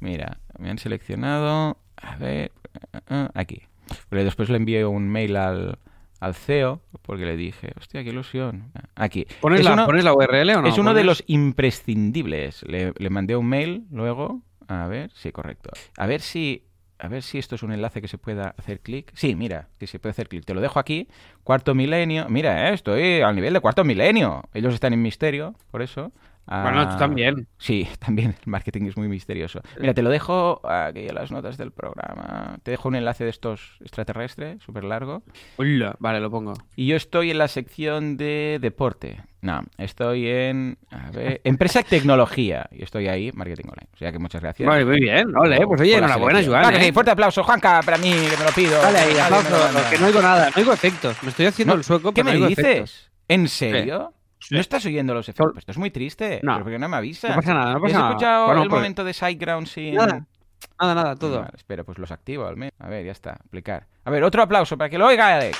mira, me han seleccionado, a ver, eh, aquí. Pero después le envié un mail al, al CEO porque le dije, hostia, qué ilusión. Aquí. ¿Pones, Es la, uno- ¿Pones la URL o no? es uno de los imprescindibles. Le, le mandé un mail luego. A ver, sí, correcto. A ver si. A ver si esto es un enlace que se pueda hacer clic. Sí, mira, que se puede hacer clic. Te lo dejo aquí. Cuarto milenio. Mira, eh, estoy al nivel de cuarto milenio. Ellos están en misterio, por eso. Bueno, tú Ah, también. Sí, también el marketing es muy misterioso. Mira, te lo dejo aquí en las notas del programa. Te dejo un enlace de estos extraterrestres, súper largo. Hola. Vale, lo pongo. Y yo estoy en la sección de deporte. No, estoy en. A ver. Empresa y tecnología. Y estoy ahí, marketing online. O sea que muchas gracias. Vale, muy bien. Ole, pues oye, enhorabuena. Joan. Que ¿eh? sí, fuerte aplauso, Juanca, para mí, que me lo pido. Vale, ahí, aplauso, que no oigo nada, no oigo efectos. Me estoy haciendo No, el sueco, ¿Qué pero me no oigo dices? efectos. ¿En serio? Sí. ¿No estás oyendo los efectos? Esto es muy triste. No. ¿Pero por qué no me avisas? No pasa nada, no pasa ¿Has nada. escuchado Bueno, el pues- momento de Sideground sin...? Nada. Nada, nada, todo. Vale, espera, pues los activo al menos. A ver, ya está, aplicar. A ver, otro aplauso para que lo oiga Alex.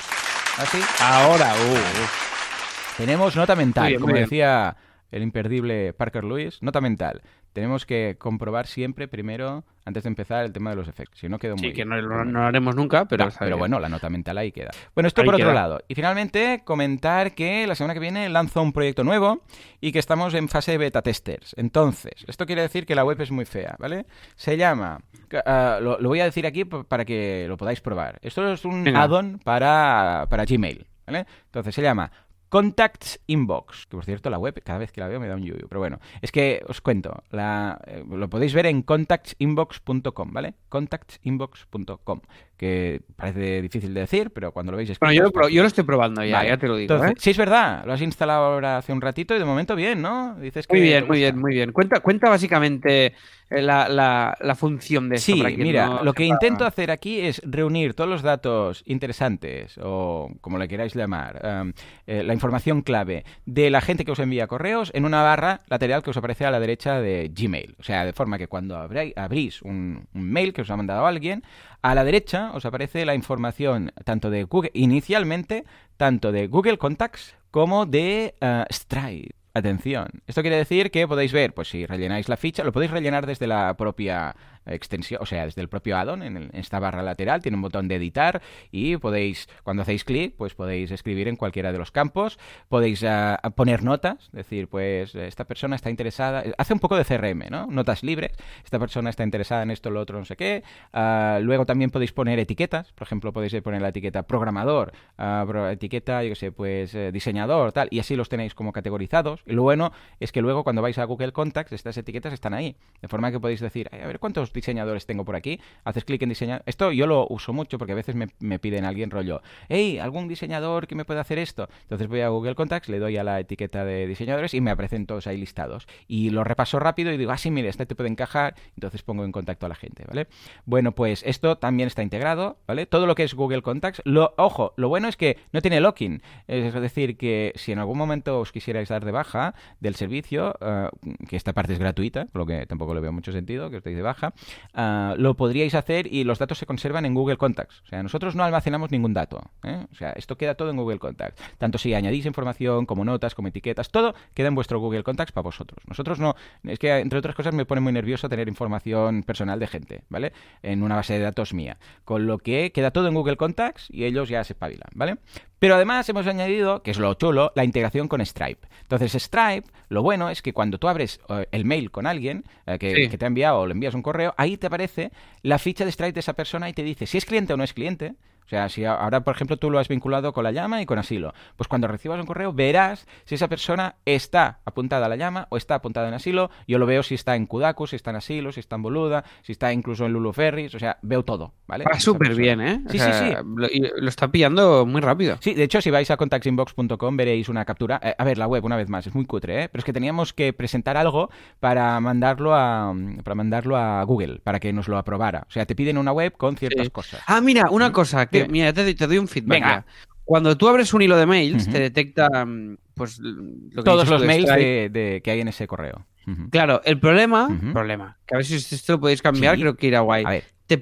Así. Ahora, uh, uh. Tenemos nota mental, bien, como bien. decía el imperdible Parker Lewis, nota mental. Tenemos que comprobar siempre primero, antes de empezar, el tema de los efectos. Si no, quedó muy Sí, que no, lo haremos nunca, pero, No, pero bueno, la nota mental ahí queda. Bueno, esto Ahí por otro lado. Y finalmente, comentar que la semana que viene lanzo un proyecto nuevo y que estamos en fase de beta testers. Entonces, esto quiere decir que la web es muy fea, ¿vale? Se llama, ah, lo, lo voy a decir aquí para que lo podáis probar. Esto es un add-on para, para Gmail, ¿vale? Entonces se llama Contacts Inbox, que por cierto la web cada vez que la veo me da un yuyu, pero bueno, es que os cuento, la, eh, lo podéis ver en contactsinbox.com, ¿vale? Contactsinbox.com, que parece difícil de decir, pero cuando lo veis es Bueno, yo, lo pro- yo lo estoy probando ya, Vale. ya te lo digo. Entonces, ¿eh? sí es verdad, lo has instalado ahora hace un ratito y de momento bien, ¿no? Dices que Muy bien, muy bien, muy bien. Cuenta, cuenta básicamente eh, la, la, la función de esto. Sí, para mira, no lo que intento hacer aquí es reunir todos los datos interesantes, o como le queráis llamar, um, eh, la información clave de la gente que os envía correos en una barra lateral que os aparece a la derecha de Gmail. O sea, de forma que cuando abrí- abrís un, un mail que os ha mandado alguien, a la derecha os aparece la información tanto de Google, inicialmente, tanto de Google Contacts como de eh, Stripe. Atención, esto quiere decir que podéis ver, pues si rellenáis la ficha, lo podéis rellenar desde la propia extensión, o sea, desde el propio addon, en, en esta barra lateral, tiene un botón de editar y podéis, cuando hacéis clic, pues podéis escribir en cualquiera de los campos, podéis ah, poner notas, decir, pues esta persona está interesada, hace un poco de CRM, ¿no? Notas libres, esta persona está interesada en esto, lo otro, no sé qué. Ah, luego también podéis poner etiquetas, por ejemplo, podéis poner la etiqueta programador, ah, etiqueta, yo qué sé, pues eh, diseñador, tal, y así los tenéis como categorizados. Y lo bueno es que luego cuando vais a Google Contacts, estas etiquetas están ahí, de forma que podéis decir, "Ay, a ver cuántos diseñadores tengo por aquí, haces clic en diseñar. Esto yo lo uso mucho porque a veces me, me piden alguien rollo, hey, algún diseñador que me pueda hacer esto. Entonces voy a Google Contacts, le doy a la etiqueta de diseñadores y me aparecen todos ahí listados. Y lo repaso rápido y digo, ah, sí, mire, este te puede encajar. Entonces pongo en contacto a la gente, ¿vale? Bueno, pues esto también está integrado, ¿vale? Todo lo que es Google Contacts. Lo, ojo, lo bueno es que no tiene login. Es decir, que si en algún momento os quisierais dar de baja del servicio, eh, que esta parte es gratuita, por lo que tampoco le veo mucho sentido que os deis de baja, ah, lo podríais hacer y los datos se conservan en Google Contacts. O sea, nosotros no almacenamos ningún dato. ¿eh? O sea, esto queda todo en Google Contacts. Tanto si añadís información como notas, como etiquetas, todo queda en vuestro Google Contacts para vosotros. Nosotros no. Es que, entre otras cosas, me pone muy nervioso tener información personal de gente, ¿vale? En una base de datos mía. Con lo que queda todo en Google Contacts y ellos ya se espabilan, ¿vale? Pero además hemos añadido, que es lo chulo, la integración con Stripe. Entonces, Stripe, lo bueno es que cuando tú abres eh, el mail con alguien eh, que, Sí. que te ha enviado o le envías un correo, ahí te aparece la ficha de Stripe de esa persona y te dice si es cliente o no es cliente. O sea, si ahora, por ejemplo, tú lo has vinculado con la llama y con asilo, pues cuando recibas un correo verás si esa persona está apuntada a la llama o está apuntada en asilo. Yo lo veo si está en Kudaku, si está en asilo, si está en Boluda, si está incluso en Lulu Ferris, o sea, veo todo, ¿vale? Va súper bien, ¿eh? Sí, sí, sí. Lo, lo, está pillando muy rápido. Sí, de hecho, si vais a contactinbox.com veréis una captura. Eh, a ver, la web, una vez más, es muy cutre, ¿eh? Pero es que teníamos que presentar algo para mandarlo a, para mandarlo a Google, para que nos lo aprobara. O sea, te piden una web con ciertas Sí. cosas. Ah, mira, una cosa, que Mira, te, doy- te doy un feedback. Venga. Cuando tú abres un hilo de mails, te detecta mm, pues lo que Todos los mails de, de- que hay en ese correo. Claro, el problema, problema, que a ver si esto lo podéis cambiar, Sí. creo que irá guay. A ver. Te,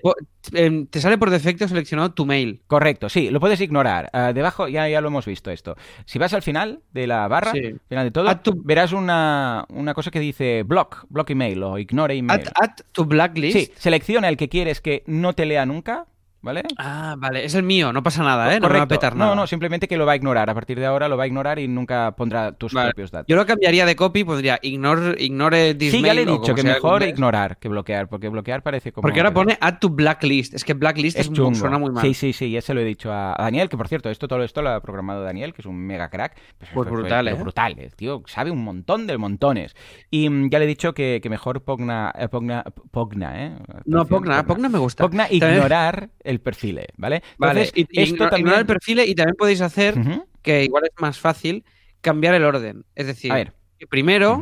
em, te sale por defecto seleccionado tu mail. Correcto, sí, lo puedes ignorar. Ah, debajo ya, ya lo hemos visto esto. Si vas al final de la barra, Sí. final de todo, to- verás una, una cosa que dice block, block email o ignore email. Add, add to blacklist. Sí, selecciona el que quieres que no te lea nunca, ¿vale? Ah, vale, es el mío, no pasa nada, ¿eh? No me va a Correcto. petar nada. No, no, simplemente que lo va a ignorar. A partir de ahora lo va a ignorar y nunca pondrá tus Vale. propios datos. Yo lo cambiaría de copy, pondría ignore, ignore this Sí, ya le he dicho que mejor ignorar que bloquear, porque bloquear parece como... Porque ahora pone add to blacklist. Es que blacklist es, Es muy- chungo. suena muy mal. Sí, sí, sí, ya se lo he dicho a Daniel, que por cierto, esto todo esto lo ha programado Daniel, que es un mega crack. Pues, Pues fue- fue- brutal, pero ¿eh? Brutal, el tío sabe un montón de montones. Y mm, ya le he dicho que, que mejor pogna, eh, pogna, pogna, ¿eh? No, Atención, Pogna, Pogna me gusta. Pogna También- ignorar el perfil. ¿vale? Vale, Entonces, y, y esto también... ignorar el perfil y también podéis hacer, que igual es más fácil, cambiar el orden. Es decir, A ver. que primero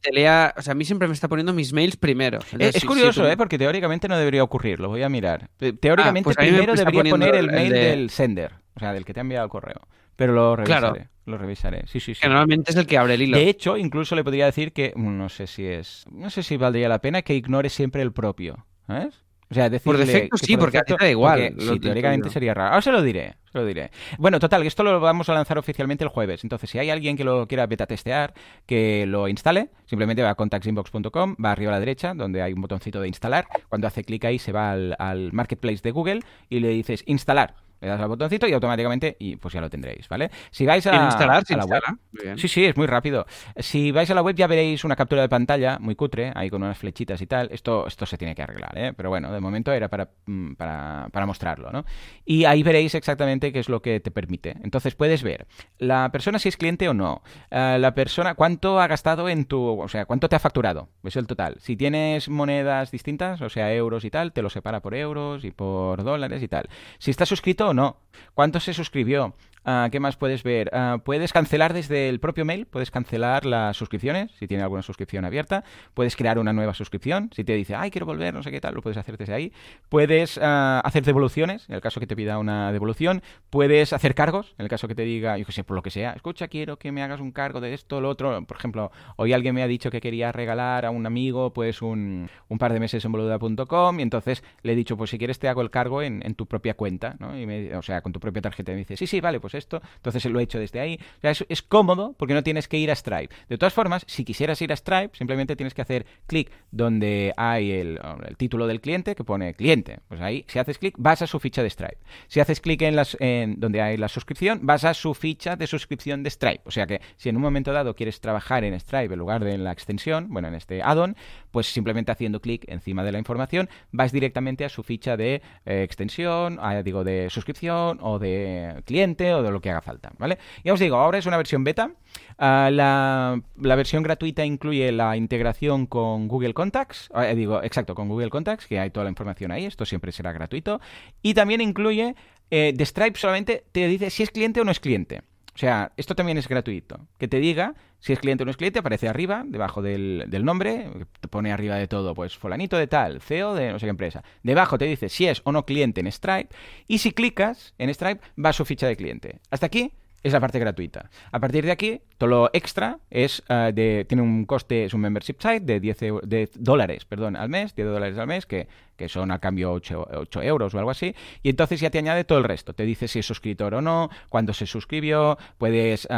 te lea, o sea, a mí siempre me está poniendo mis mails primero. Eh, Entonces, es si- curioso, si tú- ¿eh? Porque teóricamente no debería ocurrir, lo voy a mirar. Te- Teóricamente pues primero debería poner el el mail de- del sender, o sea, del que te ha enviado el correo. Pero lo revisaré, Claro. lo revisaré. Sí, sí, sí. Que normalmente es el que abre el hilo. De hecho, incluso le podría decir que mm, no sé si es, no sé si valdría la pena que ignore siempre el propio, ¿sabes? O sea, decirle Por defecto sí, porque a ti te da igual, porque, sí, teóricamente sería raro. Ahora se lo diré, se lo diré. Bueno, total, que esto lo vamos a lanzar oficialmente el jueves. Entonces, si hay alguien que lo quiera beta testear, que lo instale, simplemente va a contactsinbox.com, va arriba a la derecha, donde hay un botoncito de instalar. Cuando hace clic ahí, se va al, al marketplace de Google y le dices instalar. Le das al botoncito y automáticamente, y pues ya lo tendréis, ¿vale? Si vais a, instalar, se a la web, instala. Muy bien. Sí, sí, es muy rápido. Si vais a la web ya veréis una captura de pantalla muy cutre, ahí con unas flechitas y tal. Esto, esto se tiene que arreglar, ¿eh? Pero bueno, de momento era para, mm, para, para mostrarlo, ¿no? Y ahí veréis exactamente qué es lo que te permite. Entonces puedes ver la persona si es cliente o no, eh, la persona cuánto ha gastado en tu, o sea, cuánto te ha facturado, es el total. Si tienes monedas distintas, o sea, euros y tal, te lo separa por euros y por dólares y tal. Si está suscrito o no, cuánto se suscribió, Ah, ¿Qué más puedes ver? Ah, puedes cancelar desde el propio mail, puedes cancelar las suscripciones, si tiene alguna suscripción abierta, puedes crear una nueva suscripción, si te dice, ay, quiero volver, no sé qué tal, lo puedes hacer desde ahí, puedes ah, hacer devoluciones, en el caso que te pida una devolución, puedes hacer cargos, en el caso que te diga, yo qué sé, por lo que sea, escucha, quiero que me hagas un cargo de esto, lo otro, por ejemplo, hoy alguien me ha dicho que quería regalar a un amigo, pues, un, un par de meses en boluda.com, y entonces le he dicho, pues, si quieres te hago el cargo en, en tu propia cuenta, ¿no? Y me- o sea, con tu propia tarjeta, y me dice, sí, sí, vale, pues esto, entonces lo he hecho desde ahí. Es, cómodo porque no tienes que ir a Stripe. De todas formas, si quisieras ir a Stripe, simplemente tienes que hacer clic donde hay el, título del cliente que pone cliente. Pues ahí, si haces clic, vas a su ficha de Stripe. Si haces clic en, las, en donde hay la suscripción, vas a su ficha de suscripción de Stripe. O sea que si en un momento dado quieres trabajar en Stripe en lugar de en la extensión, bueno, en este add-on, pues simplemente haciendo clic encima de la información, vas directamente a su ficha de eh, extensión, a- digo, de suscripción o de cliente o lo que haga falta, ¿vale? Ya os digo, ahora es una versión beta. Ah, la, versión gratuita incluye la integración con Google Contacts, eh, digo, exacto, con Google Contacts, que hay toda la información ahí, esto siempre será gratuito. Y también incluye, eh, de Stripe solamente te dice si es cliente o no es cliente. O sea, esto también es gratuito. Que te diga si es cliente o no es cliente, aparece arriba, debajo del, del nombre, te pone arriba de todo, pues fulanito de tal, CEO de no sé qué empresa. Debajo te dice si es o no cliente en Stripe, y si clicas en Stripe va su ficha de cliente. Hasta aquí es la parte gratuita. A partir de aquí, todo lo extra es eh, de, tiene un coste, es un membership site de 10, eu- de dólares perdón, al mes, 10 dólares al mes, que, que son al cambio 8, 8 euros o algo así. Y entonces ya te añade todo el resto. Te dice si es suscriptor o no, cuándo se suscribió, puedes,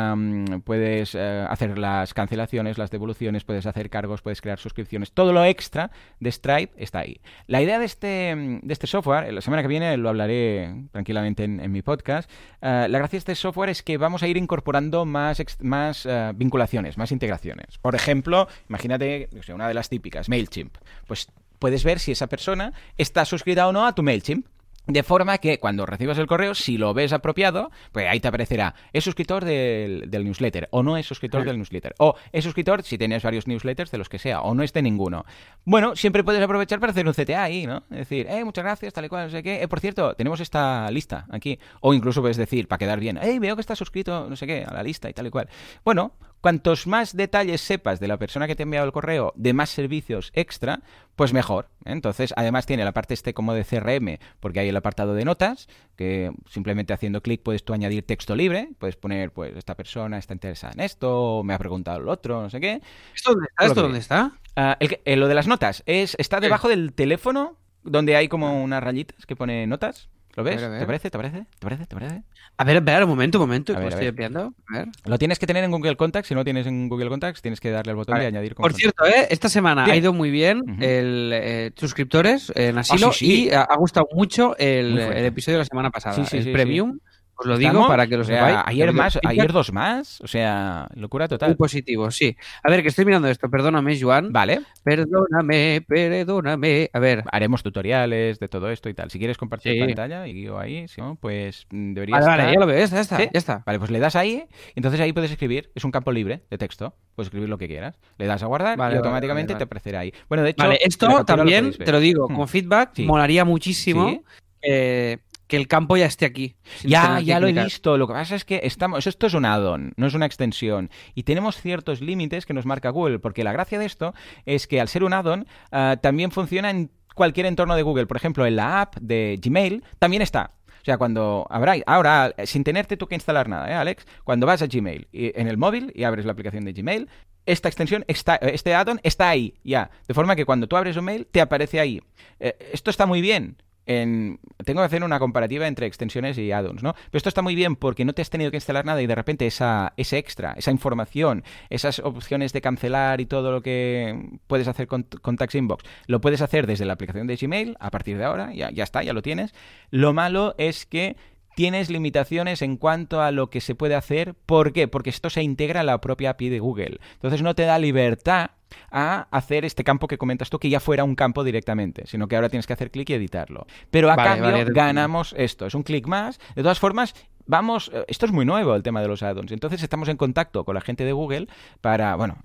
puedes eh, hacer las cancelaciones, las devoluciones, puedes hacer cargos, puedes crear suscripciones. Todo lo extra de Stripe está ahí. La idea de este, de este software, la semana que viene lo hablaré tranquilamente en, en mi podcast, eh, la gracia de este software es que vamos a ir incorporando más, más eh, vinculaciones, más integraciones. Por ejemplo, imagínate, una de las típicas, MailChimp. Pues puedes ver si esa persona está suscrita o no a tu MailChimp. De forma que cuando recibas el correo, si lo ves apropiado, pues ahí te aparecerá, es suscriptor del, del newsletter, o no es suscriptor del newsletter, o es suscriptor si tienes varios newsletters de los que sea, o no es de ninguno. Bueno, siempre puedes aprovechar para hacer un CTA ahí, ¿no? Es decir, eh, muchas gracias, tal y cual, no sé qué. Eh, por cierto, tenemos esta lista aquí. O incluso puedes decir, para quedar bien, eh, veo que estás suscrito, no sé qué, a la lista y tal y cual. Bueno, cuantos más detalles sepas de la persona que te ha enviado el correo, de más servicios extra, pues mejor. Entonces, además tiene la parte este como de CRM, porque hay el apartado de notas, que simplemente haciendo clic puedes tú añadir texto libre, puedes poner, pues, esta persona está interesada en esto, me ha preguntado el otro, no sé qué. ¿Esto dónde está? ¿Esto dónde está? Ah, el eh, lo de las notas, es está debajo del teléfono, donde hay como unas rayitas que pone notas. ¿Lo ves? ver, a ver. ¿Te parece? ¿Te parece? ¿Te parece? ¿Te parece? A ver, espera, un momento, un momento, A ver, a estoy ver. enviando. A ver. Lo tienes que tener en Google Contacts. Si no lo tienes en Google Contacts, tienes que darle al botón de añadir como Por cierto, ¿eh? esta semana ha ido muy bien el eh, suscriptores en Asilo Ah, sí, sí. y ha, gustado mucho el, fuerte. el episodio de la semana pasada. Sí, sí, el sí, premium, os lo digo ¿Estamos? para que lo O sea, sepáis. ayer más, ayer dos más. O sea, locura total. Muy positivo, sí. A ver, que estoy mirando esto, perdóname, Joan. Vale, Perdóname, perdóname. A ver, haremos tutoriales de todo esto y tal. Si quieres compartir Sí. pantalla y yo ahí, si no, pues mm, deberías vale, vale, estar- ya lo veo, ya está, ya está, ¿Sí? ya está. Vale, pues le das ahí, y entonces ahí puedes escribir, es un campo libre de texto, puedes escribir lo que quieras. Le das a guardar Vale, y vale, automáticamente vale, te vale. aparecerá ahí. Bueno, de hecho, Vale, esto lo también, te lo digo, Hmm. como feedback, Sí. molaría muchísimo Sí. eh, que el campo ya esté aquí. Ya, ya lo he visto. Lo que pasa es que estamos, esto es un add-on, no es una extensión. Y tenemos ciertos límites que nos marca Google, porque la gracia de esto es que al ser un add-on ah, también funciona en cualquier entorno de Google. Por ejemplo, en la app de Gmail también está. O sea, cuando habrá, ahora, sin tenerte tú que instalar nada, ¿eh, Alex? Cuando vas a Gmail y- en el móvil y abres la aplicación de Gmail, esta extensión, está, este add-on está ahí, ya. De forma que cuando tú abres un mail, te aparece ahí. Eh, esto está muy bien. En, tengo que hacer una comparativa entre extensiones y add-ons, ¿no? Pero esto está muy bien porque no te has tenido que instalar nada y de repente esa, ese extra, esa información, esas opciones de cancelar y todo lo que puedes hacer con, con Tax Inbox, lo puedes hacer desde la aplicación de Gmail a partir de ahora, ya, ya está, ya lo tienes. Lo malo es que tienes limitaciones en cuanto a lo que se puede hacer. ¿Por qué? Porque esto se integra a la propia API de Google. Entonces no te da libertad a hacer este campo que comentas tú, que ya fuera un campo directamente, sino que ahora tienes que hacer clic y editarlo. Pero a Vale, cambio vale, ganamos esto, es un clic más. De todas formas, vamos, eh, esto es muy nuevo el tema de los add-ons. Entonces estamos en contacto con la gente de Google para, bueno,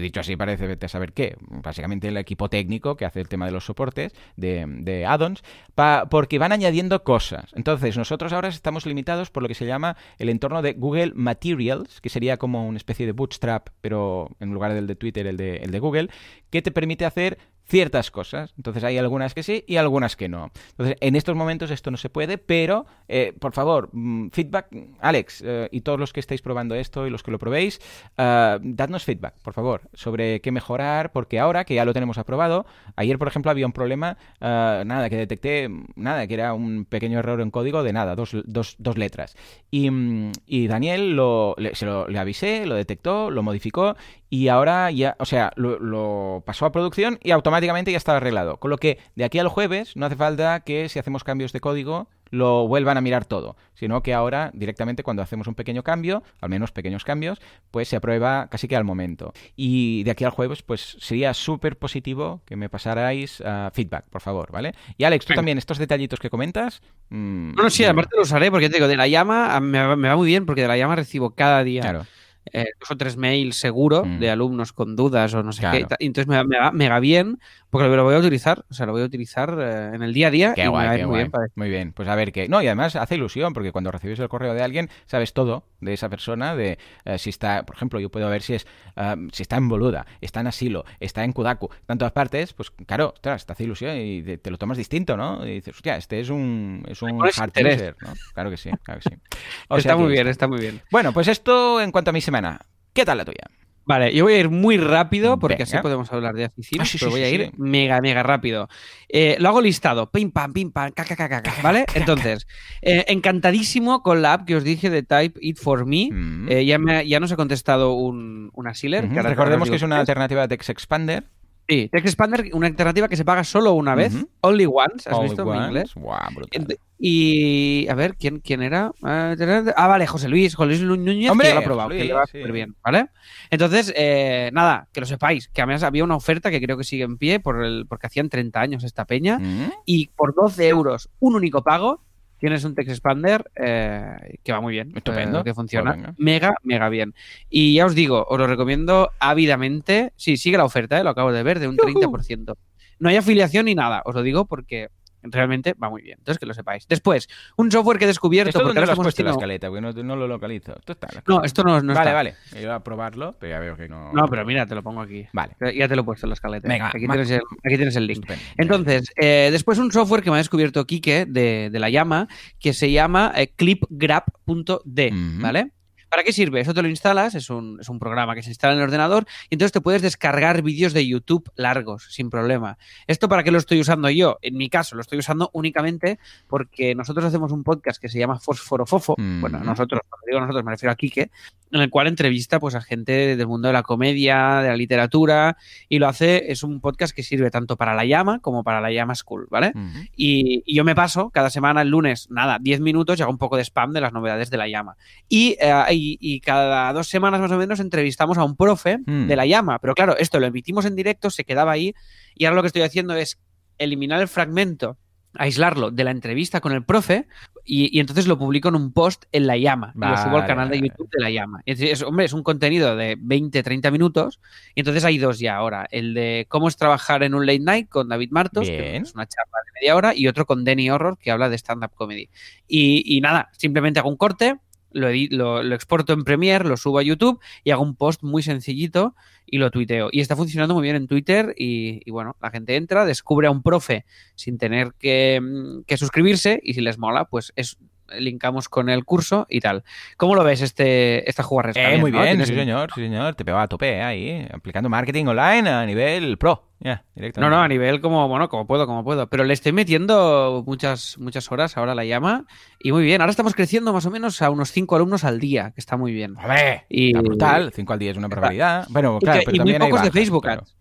dicho así parece vete a saber qué, básicamente el equipo técnico que hace el tema de los soportes de, de add-ons, porque van añadiendo cosas. Entonces nosotros ahora estamos limitados por lo que se llama el entorno de Google Materials, que sería como una especie de bootstrap, pero en lugar del de Twitter, el de, el de Google, que te permite hacer ciertas cosas. Entonces hay algunas que sí y algunas que no. Entonces en estos momentos esto no se puede, pero eh, por favor, mm, feedback, Alex eh, y todos los que estáis probando esto y los que lo probéis, eh, dadnos feedback, por favor, sobre qué mejorar, porque ahora que ya lo tenemos aprobado, ayer por ejemplo había un problema, eh, nada, que detecté, nada, que era un pequeño error en código de nada, dos, dos, dos letras. Y, mm, y Daniel lo, le, se lo, le avisé, lo detectó, lo modificó y ahora ya, o sea, lo, lo pasó a producción y automáticamente ya estaba arreglado. Con lo que de aquí al jueves no hace falta que si hacemos cambios de código lo vuelvan a mirar todo, sino que ahora directamente cuando hacemos un pequeño cambio, al menos pequeños cambios, pues se aprueba casi que al momento. Y de aquí al jueves, pues sería súper positivo que me pasarais ah, feedback, por favor, ¿vale? Y Alex, tú Venga. también, estos detallitos que comentas... mm, No, no, sí, aparte lo usaré porque te digo, de la llama a- me va, me va muy bien porque de la llama recibo cada día Claro, eh, dos o tres mails seguro Mm. de alumnos con dudas o no sé Claro. qué. Y entonces me va, me va mega bien porque lo, voy a utilizar, o sea, lo voy a utilizar eh, en el día a día Qué y me va a guay, qué muy guay. bien para- Muy bien, pues a ver qué. No, y además hace ilusión, porque cuando recibes el correo de alguien, sabes todo de esa persona, de eh, si está, por ejemplo, yo puedo ver si es ah, si está en Boluda, está en Asilo, está en Kudaku, está en todas partes, pues claro, ostras, te hace ilusión y te, te lo tomas distinto, ¿no? Y dices, hostia, este es un, es un hard user, ¿no? Claro que sí, claro que sí. O está sea muy bien, está muy bien. Bueno, pues esto en cuanto a mi semana. ¿Qué tal la tuya? Vale, yo voy a ir muy rápido porque así podemos hablar de oficina, Ah, sí, pero sí, voy sí, a ir mega, mega rápido. Eh, lo hago listado, pim, pam, pim, pam, caca, caca, caca, ¿vale? Entonces, eh, encantadísimo con la app que os dije de Type It For Me. Mm. Eh, ya, me, ya nos ha contestado un, una sealer. Que Recordemos que es una alternativa a Text Expander. Sí, Text Expander, una alternativa que se paga solo una vez, only once, ¿has Only visto en inglés? Guau, brutal. Y a ver, ¿quién, quién era? Ah, Ah, vale, José Luis, José Luis Núñez, Hombre, que ya lo ha probado, que le va sí. súper bien, ¿vale? Entonces, eh, nada, que lo sepáis, que además había una oferta que creo que sigue en pie por el, porque hacían 30 años esta peña, y por 12 euros, un único pago, tienes un Text Expander eh, que va muy bien, Estupendo. eh, que funciona Pues mega, mega bien. Y ya os digo, os lo recomiendo ávidamente. Sí, sigue la oferta, eh, lo acabo de ver, de un 30%. No hay afiliación ni nada, os lo digo porque realmente va muy bien. Entonces, que lo sepáis. Después, un software que he descubierto. ¿Esto porque ahora lo has puesto en la escaleta? Porque no, no lo localizo. Esto está No, esto no, no vale, está. vale. Yo iba a probarlo, pero ya veo que no. No, pero mira, te lo pongo aquí. Vale. Ya te lo he puesto en la escaleta. Venga, aquí, tienes el, aquí tienes el link. Estupendo. Entonces, eh, después un software que me ha descubierto Quique de, de la llama, que se llama eh, clipgrab.d, Ujú. ¿vale? ¿Para qué sirve? Eso te lo instalas, es un, es un programa que se instala en el ordenador y entonces te puedes descargar vídeos de YouTube largos, sin problema. ¿Esto para qué lo estoy usando yo? En mi caso, lo estoy usando únicamente porque nosotros hacemos un podcast que se llama Fosforofofo. Mm. Bueno, nosotros, cuando digo nosotros me refiero a Quique, en el cual entrevista pues, a gente del mundo de la comedia, de la literatura, y lo hace, es un podcast que sirve tanto para la llama como para la llama school, ¿vale? Y yo me paso cada semana el lunes, nada, 10 minutos y hago un poco de spam de las novedades de la llama. Y, eh, y, y cada dos semanas más o menos entrevistamos a un profe Mm. de la llama. Pero claro, esto lo emitimos en directo, se quedaba ahí y ahora lo que estoy haciendo es eliminar el fragmento aislarlo de la entrevista con el profe y, y entonces lo publico en un post en La Llama y lo subo al canal de. YouTube de La Llama. Es, hombre, es un contenido de 20, 30 minutos y entonces hay dos ya ahora. El de cómo es trabajar en un late night con David Martos, que es una charla de media hora, y otro con Denny Horror, que habla de stand-up comedy. Y, y nada, simplemente hago un corte, lo, lo exporto en Premiere, lo subo a YouTube y hago un post muy sencillito y lo tuiteo. Y está funcionando muy bien en Twitter y, y bueno, la gente entra, descubre a un profe sin tener que, mm, que suscribirse y si les mola, pues es linkamos con el curso y tal. ¿Cómo lo ves este esta jugarresca? Eh, muy ¿no? bien, sí señor, sí señor. Te pegaba a tope eh, ahí, aplicando marketing online a nivel pro. Ya, No, no, a nivel como, bueno, como puedo, como puedo. Pero le estoy metiendo muchas, muchas horas ahora la llama y muy bien. Ahora estamos creciendo más o menos a unos 5 alumnos al día, que está muy bien. ¡Hombre! Y- Está brutal. 5 al día es una barbaridad. Bueno, Y claro, que- pero y muy también hay pocos de bajas, Facebook claro. Ads.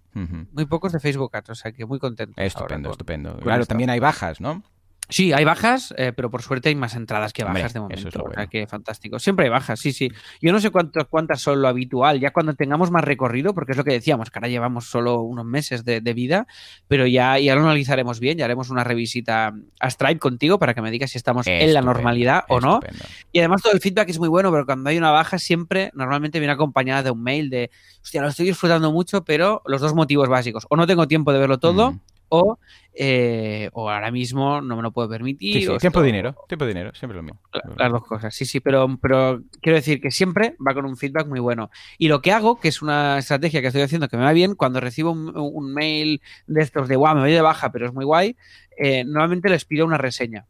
Muy pocos de Facebook Ads, o sea que muy contento. Estupendo, ahora estupendo. con Claro, también hay bajas, ¿no? Sí, hay bajas, eh, pero por suerte hay más entradas que Hombre, bajas de eso momento. es lo O sea que fantástico. Siempre hay bajas, sí, sí. Yo no sé cuánto- cuántas son lo habitual, ya cuando tengamos más recorrido, porque es lo que decíamos, que ahora llevamos solo unos meses de, de vida, pero ya, ya lo analizaremos bien, ya haremos una revisita a Stripe contigo para que me digas si estamos en la normalidad o no. estupendo. Y además todo el feedback es muy bueno, pero cuando hay una baja siempre normalmente viene acompañada de un mail de, hostia, lo estoy disfrutando mucho, pero los dos motivos básicos, o no tengo tiempo de verlo todo, Mm. O, eh, o ahora mismo no me lo puedo permitir. Sí, sí, o tiempo esto- dinero. Tiempo dinero, siempre lo mismo. la- Las dos cosas, sí, sí, pero, pero quiero decir que siempre va con un feedback muy bueno. Y lo que hago, que es una estrategia que estoy haciendo que me va bien, cuando recibo un, un mail de estos de guau, me voy de baja, pero es muy guay, eh, normalmente les pido una reseña.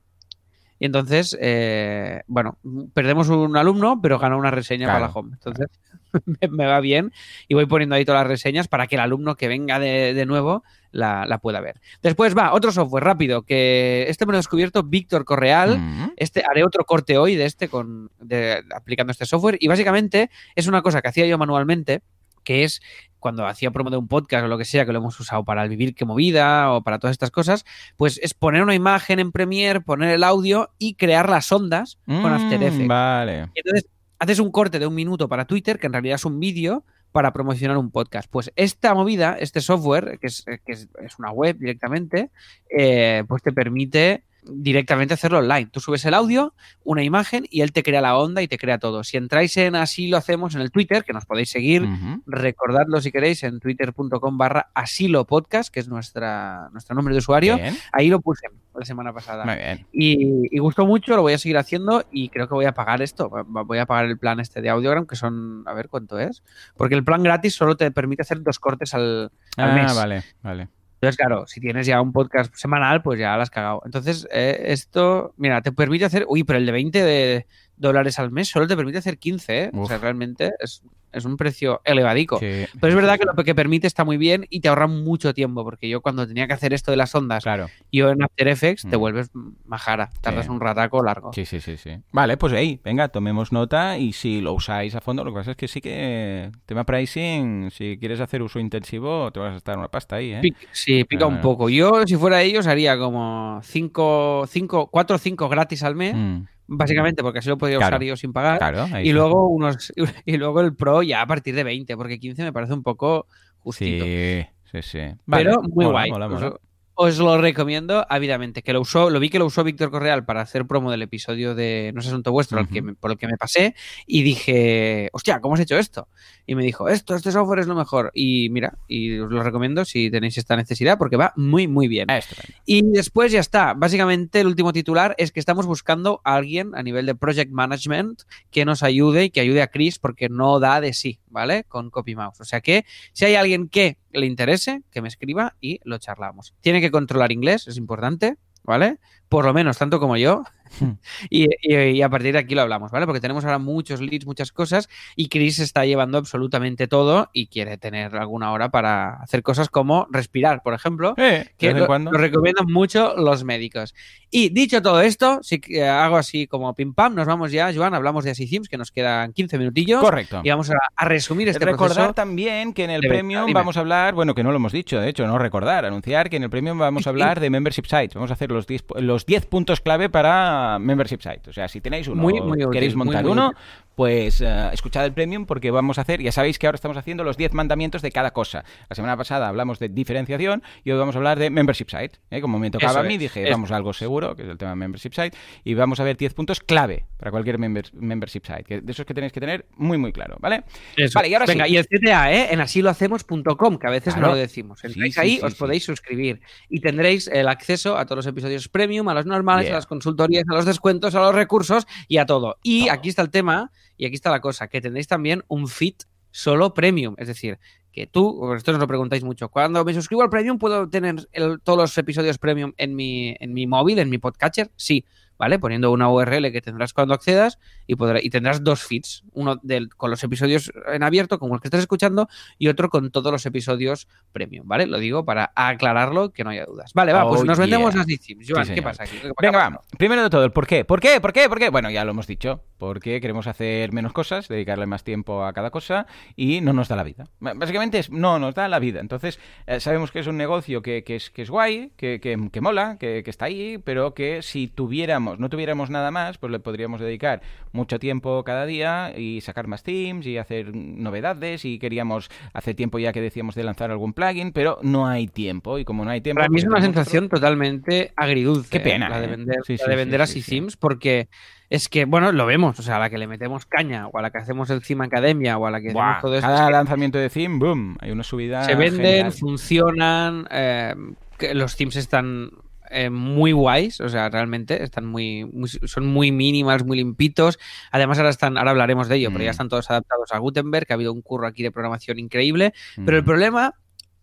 Y entonces, eh, bueno, perdemos un alumno, pero gana una reseña Claro, para la home. Entonces, me, me va bien y voy poniendo ahí todas las reseñas para que el alumno que venga de, de nuevo la, la pueda ver. Después va, otro software rápido, que este me lo ha descubierto Víctor Correal. Mm. Este, haré otro corte hoy de este con, de- aplicando este software y básicamente es una cosa que hacía yo manualmente, que es cuando hacía promo de un podcast o lo que sea, que lo hemos usado para el vivir que movida o para todas estas cosas, pues es poner una imagen en Premiere, poner el audio y crear las ondas con After Mm, Effects. Vale. Y entonces haces un corte de un minuto para Twitter, que en realidad es un vídeo para promocionar un podcast. Pues esta movida, este software, que es, que es, es una web directamente, eh, pues te permite directamente hacerlo online. Tú subes el audio, una imagen y él te crea la onda y te crea todo. Si entráis en así lo hacemos en el Twitter, que nos podéis seguir, recordadlo si queréis en twitter.com barra asilo podcast, que es nuestra, nuestro nombre de usuario. Bien. Ahí lo puse la semana pasada. Muy bien. Y, y gustó mucho, lo voy a seguir haciendo y creo que voy a pagar esto. Voy a pagar el plan este de Audiogram, que son, a ver cuánto es. Porque el plan gratis solo te permite hacer dos cortes al, al Ah, mes. vale, vale. Entonces, claro, si tienes ya un podcast semanal, pues ya lo has cagado. Entonces, eh, esto, mira, te permite hacer, uy, pero el de 20 de, dólares al mes solo te permite hacer 15, ¿eh? O sea, realmente es, es un precio elevadico. Sí. Pero es verdad que lo que permite está muy bien y te ahorra mucho tiempo, porque yo cuando tenía que hacer esto de las ondas, Claro. yo en After Effects te Mm. vuelves majara, tardas Sí. un rataco largo. Sí, sí, sí, sí. Vale, pues ahí, venga, tomemos nota y si lo usáis a fondo, lo que pasa es que sí que tema pricing, si quieres hacer uso intensivo, te vas a gastar una pasta ahí, ¿eh? Pic- sí, pica Ah, un bueno. poco. Yo, si fuera ellos, haría como 5, 5, 4 o 5 gratis al mes, Mm, básicamente porque así lo Claro. usar yo sin pagar. claro, Y está. luego unos y luego el Pro ya a partir de 20, porque 15 me parece un poco justito. Sí, sí, sí. Vale, Pero muy mola, guay. mola, mola. Os, lo recomiendo ávidamente. Que lo usó, lo vi que lo usó Víctor Correal para hacer promo del episodio de No es asunto vuestro, al que Ujú. me- por el que me pasé, y dije, hostia, ¿cómo has hecho esto? Y me dijo, esto, este software es lo mejor. Y mira, y os lo recomiendo si tenéis esta necesidad, porque va muy, muy bien. Ah. Y después ya está. Básicamente el último titular es que estamos buscando a alguien a nivel de project management que nos ayude y que ayude a Chris porque no da de sí, ¿vale? Con CopyMouse. O sea que si hay alguien que le interese, que me escriba y lo charlamos. Tiene que controlar inglés, es importante, ¿vale? Por lo menos tanto como yo. y, y- y a partir de aquí lo hablamos, ¿vale? Porque tenemos ahora muchos leads, muchas cosas y Chris está llevando absolutamente todo y quiere tener alguna hora para hacer cosas como respirar, por ejemplo Eh, que lo, cuando. lo recomiendan mucho los médicos. Y dicho todo esto, si que hago así como pim pam, nos vamos ya, Joan, hablamos de Así Sims, que nos quedan 15 minutillos. Correcto. Y vamos a, a resumir este recordar proceso. también que en el venta, Premium vamos a hablar, bueno, que no lo hemos dicho, de hecho, no recordar, anunciar que en el Premium vamos a hablar de Membership Sites. Vamos a hacer los 10, pu- los 10 puntos clave para Membership Sites. O sea, si tenéis uno Muy, o muy útil, queréis montar muy uno. Pues eh, escuchad el Premium porque vamos a hacer, ya sabéis que ahora estamos haciendo los 10 mandamientos de cada cosa. La semana pasada hablamos de diferenciación y hoy vamos a hablar de Membership Site. ¿eh? Como me tocaba Eso a mí, es, dije, vamos a algo seguro, que es el tema de Membership Site, y vamos a ver 10 puntos clave para cualquier member- Membership Site, que de esos que tenéis que tener muy, muy claro, ¿vale? Eso. Vale, y ahora Venga, sí. y el CTA, ¿eh? En asilohacemos.com, que a veces Claro. no lo decimos. Entráis Sí, sí, ahí, os podéis suscribir y tendréis el acceso a todos los episodios premium, a los normales, Yeah. a las consultorías, a los descuentos, a los recursos y a todo. Y Todo. aquí está el tema, y aquí está la cosa, que tendréis también un feed solo premium. Es decir, que tú, esto nos lo preguntáis mucho, cuando me suscribo al premium, ¿puedo tener todos los episodios premium en mi, en mi móvil, en mi podcatcher? Sí. ¿Vale? Poniendo una URL que tendrás cuando accedas y, podrá- y tendrás dos feeds, uno del, con los episodios en abierto, como el que estás escuchando, y otro con todos los episodios premium, ¿vale? Lo digo para aclararlo, que no haya dudas. Vale, va, pues Oh, nos vendemos yeah. las Sims. Joan, Sí, ¿qué pasa aquí? ¿Qué Venga, vamos. Primero de todo, el por qué. ¿Por qué? ¿Por qué? ¿Por qué? Bueno, ya lo hemos dicho. Porque queremos hacer menos cosas, dedicarle más tiempo a cada cosa y no nos da la vida. Básicamente es, no nos da la vida. Entonces, eh, sabemos que es un negocio que, que es, que es guay, que, que- que mola, que, que está ahí, pero que si tuviéramos, no tuviéramos nada más, pues le podríamos dedicar mucho tiempo cada día y sacar más themes y hacer novedades y queríamos hace tiempo ya que decíamos de lanzar algún plugin, pero no hay tiempo y como no hay tiempo... Para mí pues es una sensación totalmente agridulce. Qué pena, ¿eh? La de ¿eh? vender, Sí, la sí, de vender a sí, sí. Sims, porque es que, bueno, lo vemos. O sea, a la que le metemos caña, o a la que hacemos el Sim Academia, o a la que Buah, hacemos todo esto. cada es que lanzamiento de theme, boom, hay una subida se venden, genial. funcionan, eh, que los Sims están eh, muy guays, o sea, realmente están muy, muy- son muy mínimas, muy limpitos. Además, ahora están, ahora hablaremos de ello, pero Mm. ya están todos adaptados a Gutenberg, que ha habido un curro aquí de programación increíble. Pero el Mm. problema,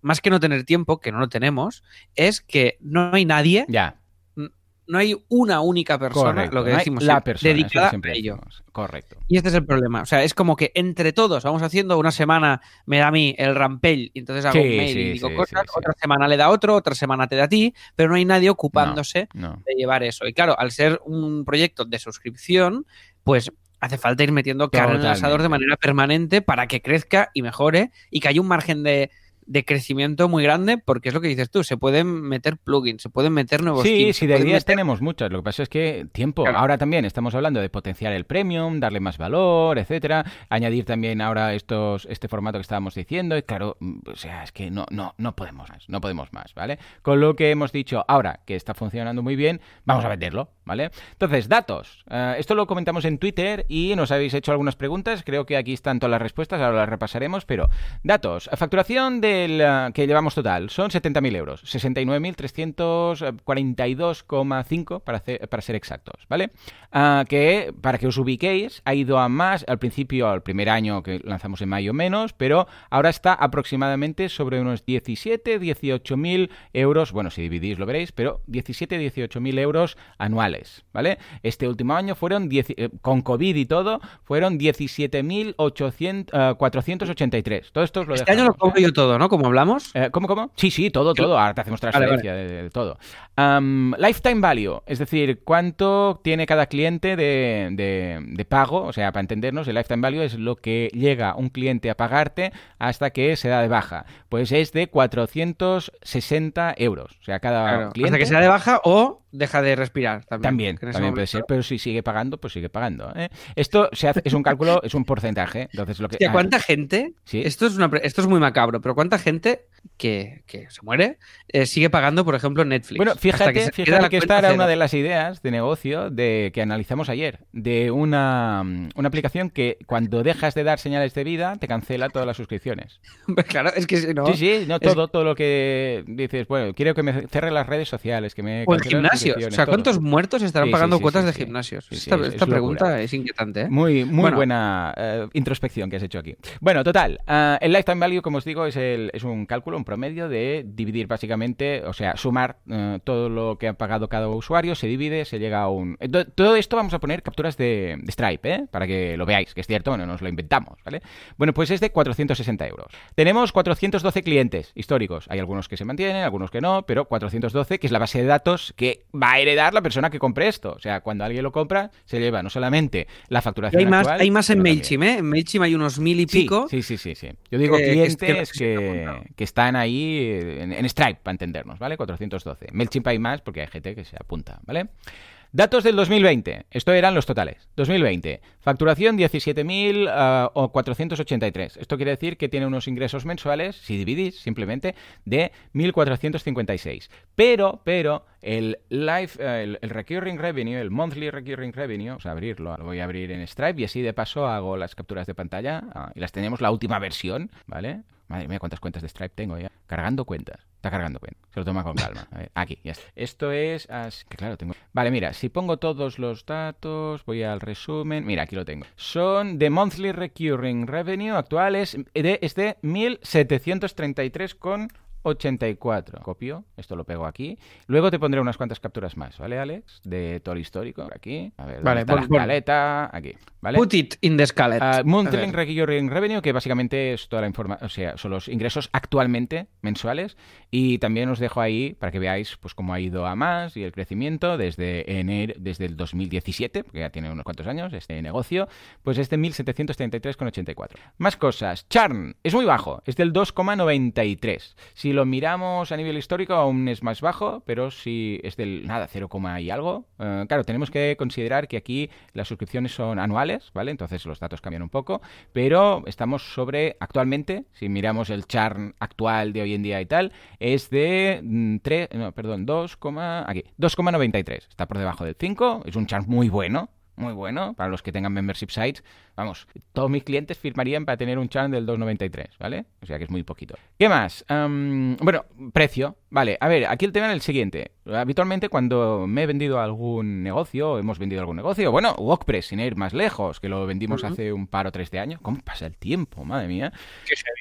más que no tener tiempo, que no lo tenemos, es que no hay nadie Ya, no hay una única persona, correcto. lo que no decimos, la siempre, persona, dedicada siempre a ello. decimos. Correcto. Y este es el problema. O sea, es como que entre todos vamos haciendo una semana, me da a mí el rampell, y entonces hago Sí, un mail sí, y digo sí, cosas, otra semana le da otro, otra semana te da a ti, pero no hay nadie ocupándose No. de llevar eso. Y claro, al ser un proyecto de suscripción, pues hace falta ir metiendo carne en el asador de manera permanente para que crezca y mejore y que haya un margen de, de crecimiento muy grande, porque es lo que dices tú, se pueden meter plugins, se pueden meter nuevos Sí, sí, de ideas meter- tenemos muchas. Lo que pasa es que tiempo. Claro. Ahora también estamos hablando de potenciar el premium, darle más valor, etcétera. Añadir también ahora estos, este formato que estábamos diciendo. Y claro, mm, o sea, es que no, no, no podemos más, no podemos más, ¿vale? Con lo que hemos dicho ahora que está funcionando muy bien, vamos a venderlo, ¿vale? Entonces, datos. Eh, esto lo comentamos en Twitter y nos habéis hecho algunas preguntas. Creo que aquí están todas las respuestas, ahora las repasaremos, pero datos. Facturación del eh, que llevamos total son 70.000 euros, 69.342,5 para, para ser exactos, ¿vale? Ah, que para que os ubiquéis, ha ido a más al principio, al primer año que lanzamos en mayo menos, pero ahora está aproximadamente sobre unos 17, 18.000 euros, bueno, si dividís lo veréis, pero 17, 18.000 euros anuales. ¿Vale? Este último año fueron, eh, con COVID y todo, fueron 17.483. todo esto lo Este año lo cobro yo todo, ¿no? Como hablamos. ¿Cómo, cómo? Sí, sí, todo, todo. Ahora te hacemos transferencia de, todo. lifetime value, es decir, cuánto tiene cada cliente de, de pago, o sea, para entendernos, el lifetime value es lo que llega un cliente a pagarte hasta que se da de baja. Pues es de 460 euros. O sea, cada cliente... Hasta que se da de baja o deja de respirar también. También, puede ser, pero si sigue pagando, pues sigue pagando. ¿eh? Esto se hace, es un cálculo, es un porcentaje. Entonces, lo que, ¿cuánta gente? Esto, es una, esto es muy macabro, pero ¿cuánta gente que, se muere eh, sigue pagando, por ejemplo, Netflix? Bueno, fíjate que, fíjate que esta era una de las ideas de negocio de que analizamos ayer, de una, una aplicación que cuando dejas de dar señales de vida te cancela todas las suscripciones. claro, es que si no... Sí, sí, no todo, todo lo que dices, bueno, quiero que me cierre las redes sociales, que me... O el gimnasio. O sea, ¿cuántos muertos estarán pagando cuotas de gimnasios? esta, pregunta es inquietante. ¿eh? Muy, muy buena eh, introspección que has hecho aquí. Bueno, total. Eh, el lifetime value, como os digo, es, el, es un cálculo, un promedio de dividir básicamente, o sea, sumar todo lo que ha pagado cada usuario, se divide, se llega a un... Todo esto vamos a poner capturas de, Stripe, ¿eh? Para que lo veáis, que es cierto, no nos lo inventamos, ¿vale? Bueno, pues es de 460 euros. Tenemos 412 clientes históricos. Hay algunos que se mantienen, algunos que no, pero 412, que es la base de datos que va a heredar la persona que compre esto. O sea, cuando alguien lo compra, se lleva no solamente la facturación hay más, Hay más en MailChimp, ¿eh? En MailChimp hay unos mil y pico. Sí, sí, sí, sí. Yo digo clientes que, que, están ahí en, Stripe, para entendernos, ¿vale? 412. MailChimp hay más porque hay gente que se apunta, ¿vale? Datos del 2020. Esto eran los totales. 2020. Facturación 17.483. Esto quiere decir que tiene unos ingresos mensuales, si dividís simplemente, de 1.456. Pero, pero, el live, el, recurring revenue, el monthly recurring revenue, vamos a abrirlo, lo voy a abrir en Stripe y así de paso hago las capturas de pantalla ah, y las tenemos la última versión, ¿vale? Madre mía, cuántas cuentas de Stripe tengo ya. Cargando cuentas. Está cargando cuentas. Se lo toma con calma. aquí, ya está. Esto es... Que claro, tengo... Vale, mira, si pongo todos los datos, voy al resumen. Mira, aquí lo tengo. Son de monthly recurring revenue actuales. De, es de 1.733 con 84. Copio, esto lo pego aquí. Luego te pondré unas cuantas capturas más, ¿vale, Alex? De todo el histórico. Aquí. A ver, vale, está la escaleta? Aquí. ¿vale? Put it in the scalette. Uh, monthly Recurring Revenue, que básicamente es toda la información, o sea, son los ingresos actualmente mensuales. Y también os dejo ahí para que veáis pues cómo ha ido a más y el crecimiento desde enero, desde el 2017, porque ya tiene unos cuantos años este negocio, pues es de 1733,84. Más cosas. Charn es muy bajo, es del 2,93. Si lo miramos a nivel histórico aún es más bajo, pero si es del nada, 0, y algo. Eh, claro, tenemos que considerar que aquí las suscripciones son anuales, ¿vale? Entonces los datos cambian un poco, pero estamos sobre, actualmente, si miramos el charn actual de hoy en día y tal, es de 3, mm, no, perdón, 2, aquí, 2,93. Está por debajo del 5, es un charn muy bueno, muy bueno para los que tengan membership sites. Vamos, todos mis clientes firmarían para tener un channel del 293, ¿vale? O sea que es muy poquito. ¿Qué más? bueno, precio. Vale, a ver, aquí el tema es el siguiente. Habitualmente cuando me he vendido algún negocio, hemos vendido algún negocio, bueno, WordPress, sin ir más lejos, que lo vendimos hace un par o tres de años. ¿Cómo pasa el tiempo? Madre mía.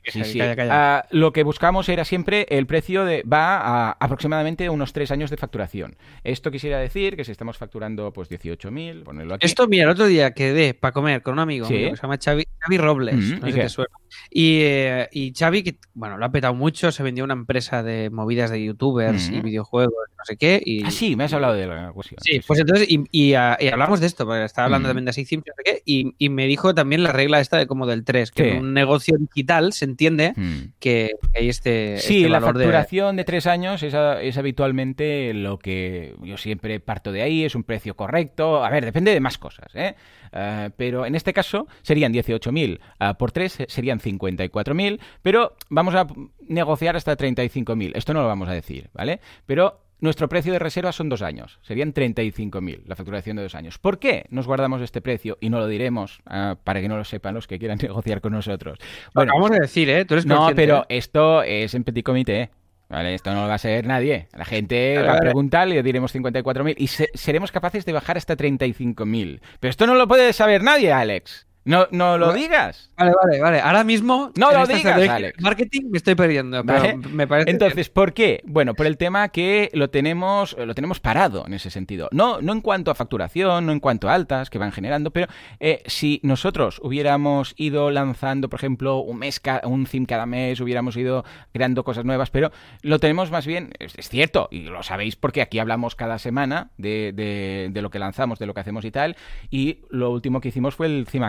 sí, sí. Ah, lo que buscamos era siempre el precio de va a aproximadamente unos tres años de facturación. Esto quisiera decir que si estamos facturando pues 18.000, ponerlo aquí. Esto, mira, el otro día quedé para comer con un amigo, que se llama Xavi, Robles, mm, no sé suena. Y, eh, y Xavi, que bueno, lo ha petado mucho, se vendió una empresa de movidas de youtubers y videojuegos, no sé qué. Y, ah, sí, me has hablado de la cuestión. Sí, pues entonces, y, hablamos de esto, porque estaba hablando también de Six no sé qué, y, me dijo también la regla esta de como del 3, que en un negocio digital se entiende que hay este. Sí, este la facturación de... tres años es, es habitualmente lo que yo siempre parto de ahí, es un precio correcto. A ver, depende de más cosas, ¿eh? Eh, pero en este caso serían 18.000 uh, por 3, serían 54.000, pero vamos a negociar hasta 35.000. Esto no lo vamos a decir, ¿vale? Pero nuestro precio de reserva son dos años, serían 35.000 la facturación de dos años. ¿Por qué nos guardamos este precio y no lo diremos uh, para que no lo sepan los que quieran negociar con nosotros? Bueno, vamos a decir, ¿eh? Tú eres no, pero esto es en petit comité. Vale, esto no lo va a saber nadie. La gente va a preguntar, le diremos 54.000 y seremos capaces de bajar hasta 35.000. Pero esto no lo puede saber nadie, Alex. No, no lo Vale. digas. Vale, vale, vale. Ahora mismo. No lo digas, Alex. Marketing me estoy perdiendo, pero Vale. me parece. Entonces, ¿por qué? Bueno, por el tema que lo tenemos, lo tenemos parado en ese sentido. No, no en cuanto a facturación, no en cuanto a altas que van generando, pero eh, si nosotros hubiéramos ido lanzando, por ejemplo, un mes, ca- un theme cada mes, hubiéramos ido creando cosas nuevas, pero lo tenemos más bien, es, es cierto, y lo sabéis porque aquí hablamos cada semana de, de- de lo que lanzamos, de lo que hacemos y tal, y lo último que hicimos fue el Theme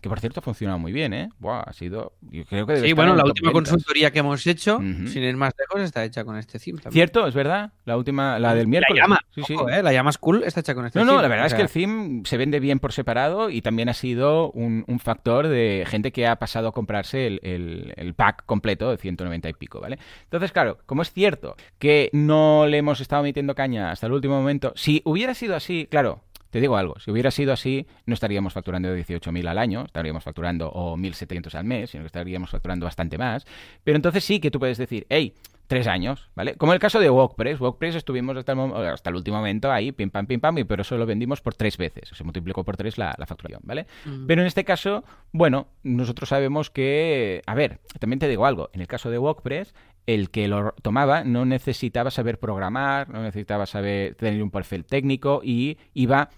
Que por cierto ha funcionado muy bien, ¿eh? Buah, ha sido, yo creo que debe Sí, estar bueno, en la última consultoría que hemos hecho, sin ir más lejos, está hecha con este theme también. Cierto, es verdad. La última, la del miércoles. La llama, Sí, sí. ojo, eh, la llama School está hecha con este No, no, la verdad o es que el theme se vende bien por separado y también ha sido un, un factor de gente que ha pasado a comprarse el, el- el pack completo de 190 y pico, ¿vale? Entonces, claro, como es cierto que no le hemos estado metiendo caña hasta el último momento, si hubiera sido así, claro, te digo algo, si hubiera sido así, no estaríamos facturando 18.000 al año, estaríamos facturando o 1.700 al mes, sino que estaríamos facturando bastante más. Pero entonces sí que tú puedes decir, hey, tres años, ¿vale? Como el caso de WordPress. WordPress estuvimos hasta el, mom- hasta el último momento ahí, pim pam, pim pam, y pero eso lo vendimos por tres veces. Se multiplicó por tres la, la facturación, ¿vale? Mm. Pero en este caso, bueno, nosotros sabemos que, a ver, también te digo algo, en el caso de WordPress, el que lo tomaba no necesitaba saber programar, no necesitaba saber tener un perfil técnico y iba,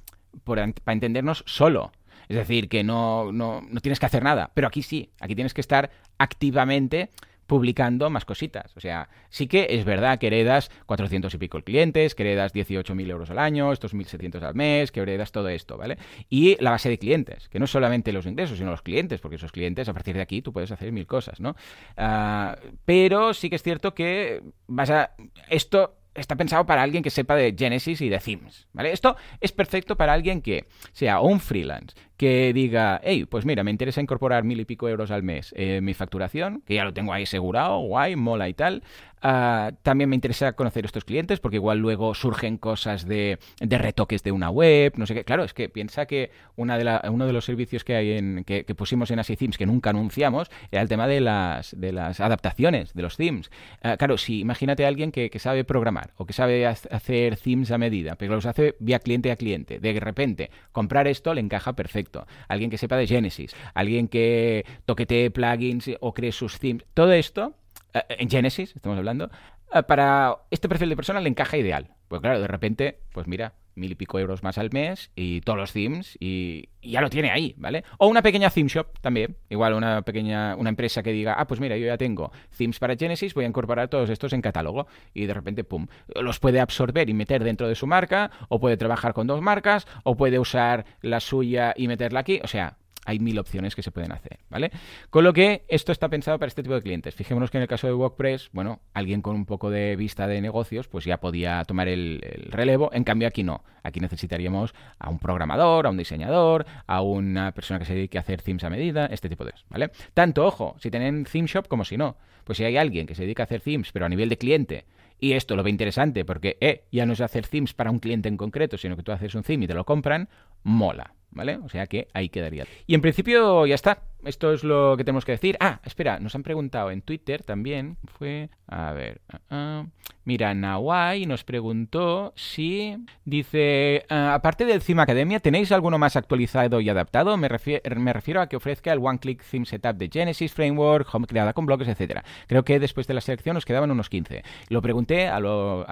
para entendernos, solo. Es decir, que no, no, no tienes que hacer nada. Pero aquí sí, aquí tienes que estar activamente publicando más cositas. O sea, sí que es verdad que heredas 400 y pico clientes, que heredas 18.000 euros al año, estos 1.700 al mes, que heredas todo esto, ¿vale? Y la base de clientes, que no es solamente los ingresos, sino los clientes, porque esos clientes, a partir de aquí, tú puedes hacer mil cosas, ¿no? Ah, pero sí que es cierto que vas a... Esto está pensado para alguien que sepa de Genesis y de themes, ¿vale? Esto es perfecto para alguien que sea un freelance, que diga, hey, pues mira, me interesa incorporar mil y pico euros al mes en mi facturación, que ya lo tengo ahí asegurado, guay, mola y tal. Ah, también me interesa conocer estos clientes, porque igual luego surgen cosas de, retoques de una web, no sé qué. Claro, es que piensa que una de la- uno de los servicios que hay en que, pusimos en Así Themes que nunca anunciamos era el tema de las, de las adaptaciones de los themes. Ah, claro, si imagínate a alguien que, que sabe programar o que sabe ha- hacer themes a medida, pero los hace vía cliente a cliente, de repente comprar esto le encaja perfecto. Alguien que sepa de Genesis, alguien que toquetee plugins o cree sus themes, todo esto en Genesis, estamos hablando, eh, para este perfil de persona le encaja ideal. Pues claro, de repente, pues mira, mil y pico euros más al mes y todos los themes y, y ya lo tiene ahí, ¿vale? O una pequeña theme shop también, igual una pequeña, una empresa que diga, ah, pues mira, yo ya tengo themes para Genesis, voy a incorporar todos estos en catálogo y de repente, pum, los puede absorber y meter dentro de su marca, o puede trabajar con dos marcas, o puede usar la suya y meterla aquí, o sea, hay mil opciones que se pueden hacer, ¿vale? Con lo que esto está pensado para este tipo de clientes. Fijémonos que en el caso de WordPress, bueno, alguien con un poco de vista de negocios, pues ya podía tomar el, el relevo. En cambio, aquí no. Aquí necesitaríamos a un programador, a un diseñador, a una persona que se dedique a hacer themes a medida, este tipo de cosas, ¿vale? Tanto, ojo, si tienen theme shop como si no. Pues si hay alguien que se dedica a hacer themes, pero a nivel de cliente, y esto lo ve interesante porque eh, ya no es hacer themes para un cliente en concreto, sino que tú haces un theme y te lo compran, mola. ¿Vale? O sea que ahí quedaría. Y en principio ya está. Esto es lo que tenemos que decir. Ah, espera, nos han preguntado en Twitter también. Fue. A ver. ah. Mira, Nawai nos preguntó si. Dice. ah, aparte del Theme Academia, ¿tenéis alguno más actualizado y adaptado? Me, refier- me refiero a que ofrezca el One Click Theme Setup de Genesis, Framework, Home creada con bloques, etcétera. Creo que después de la selección nos quedaban unos 15. Lo pregunté a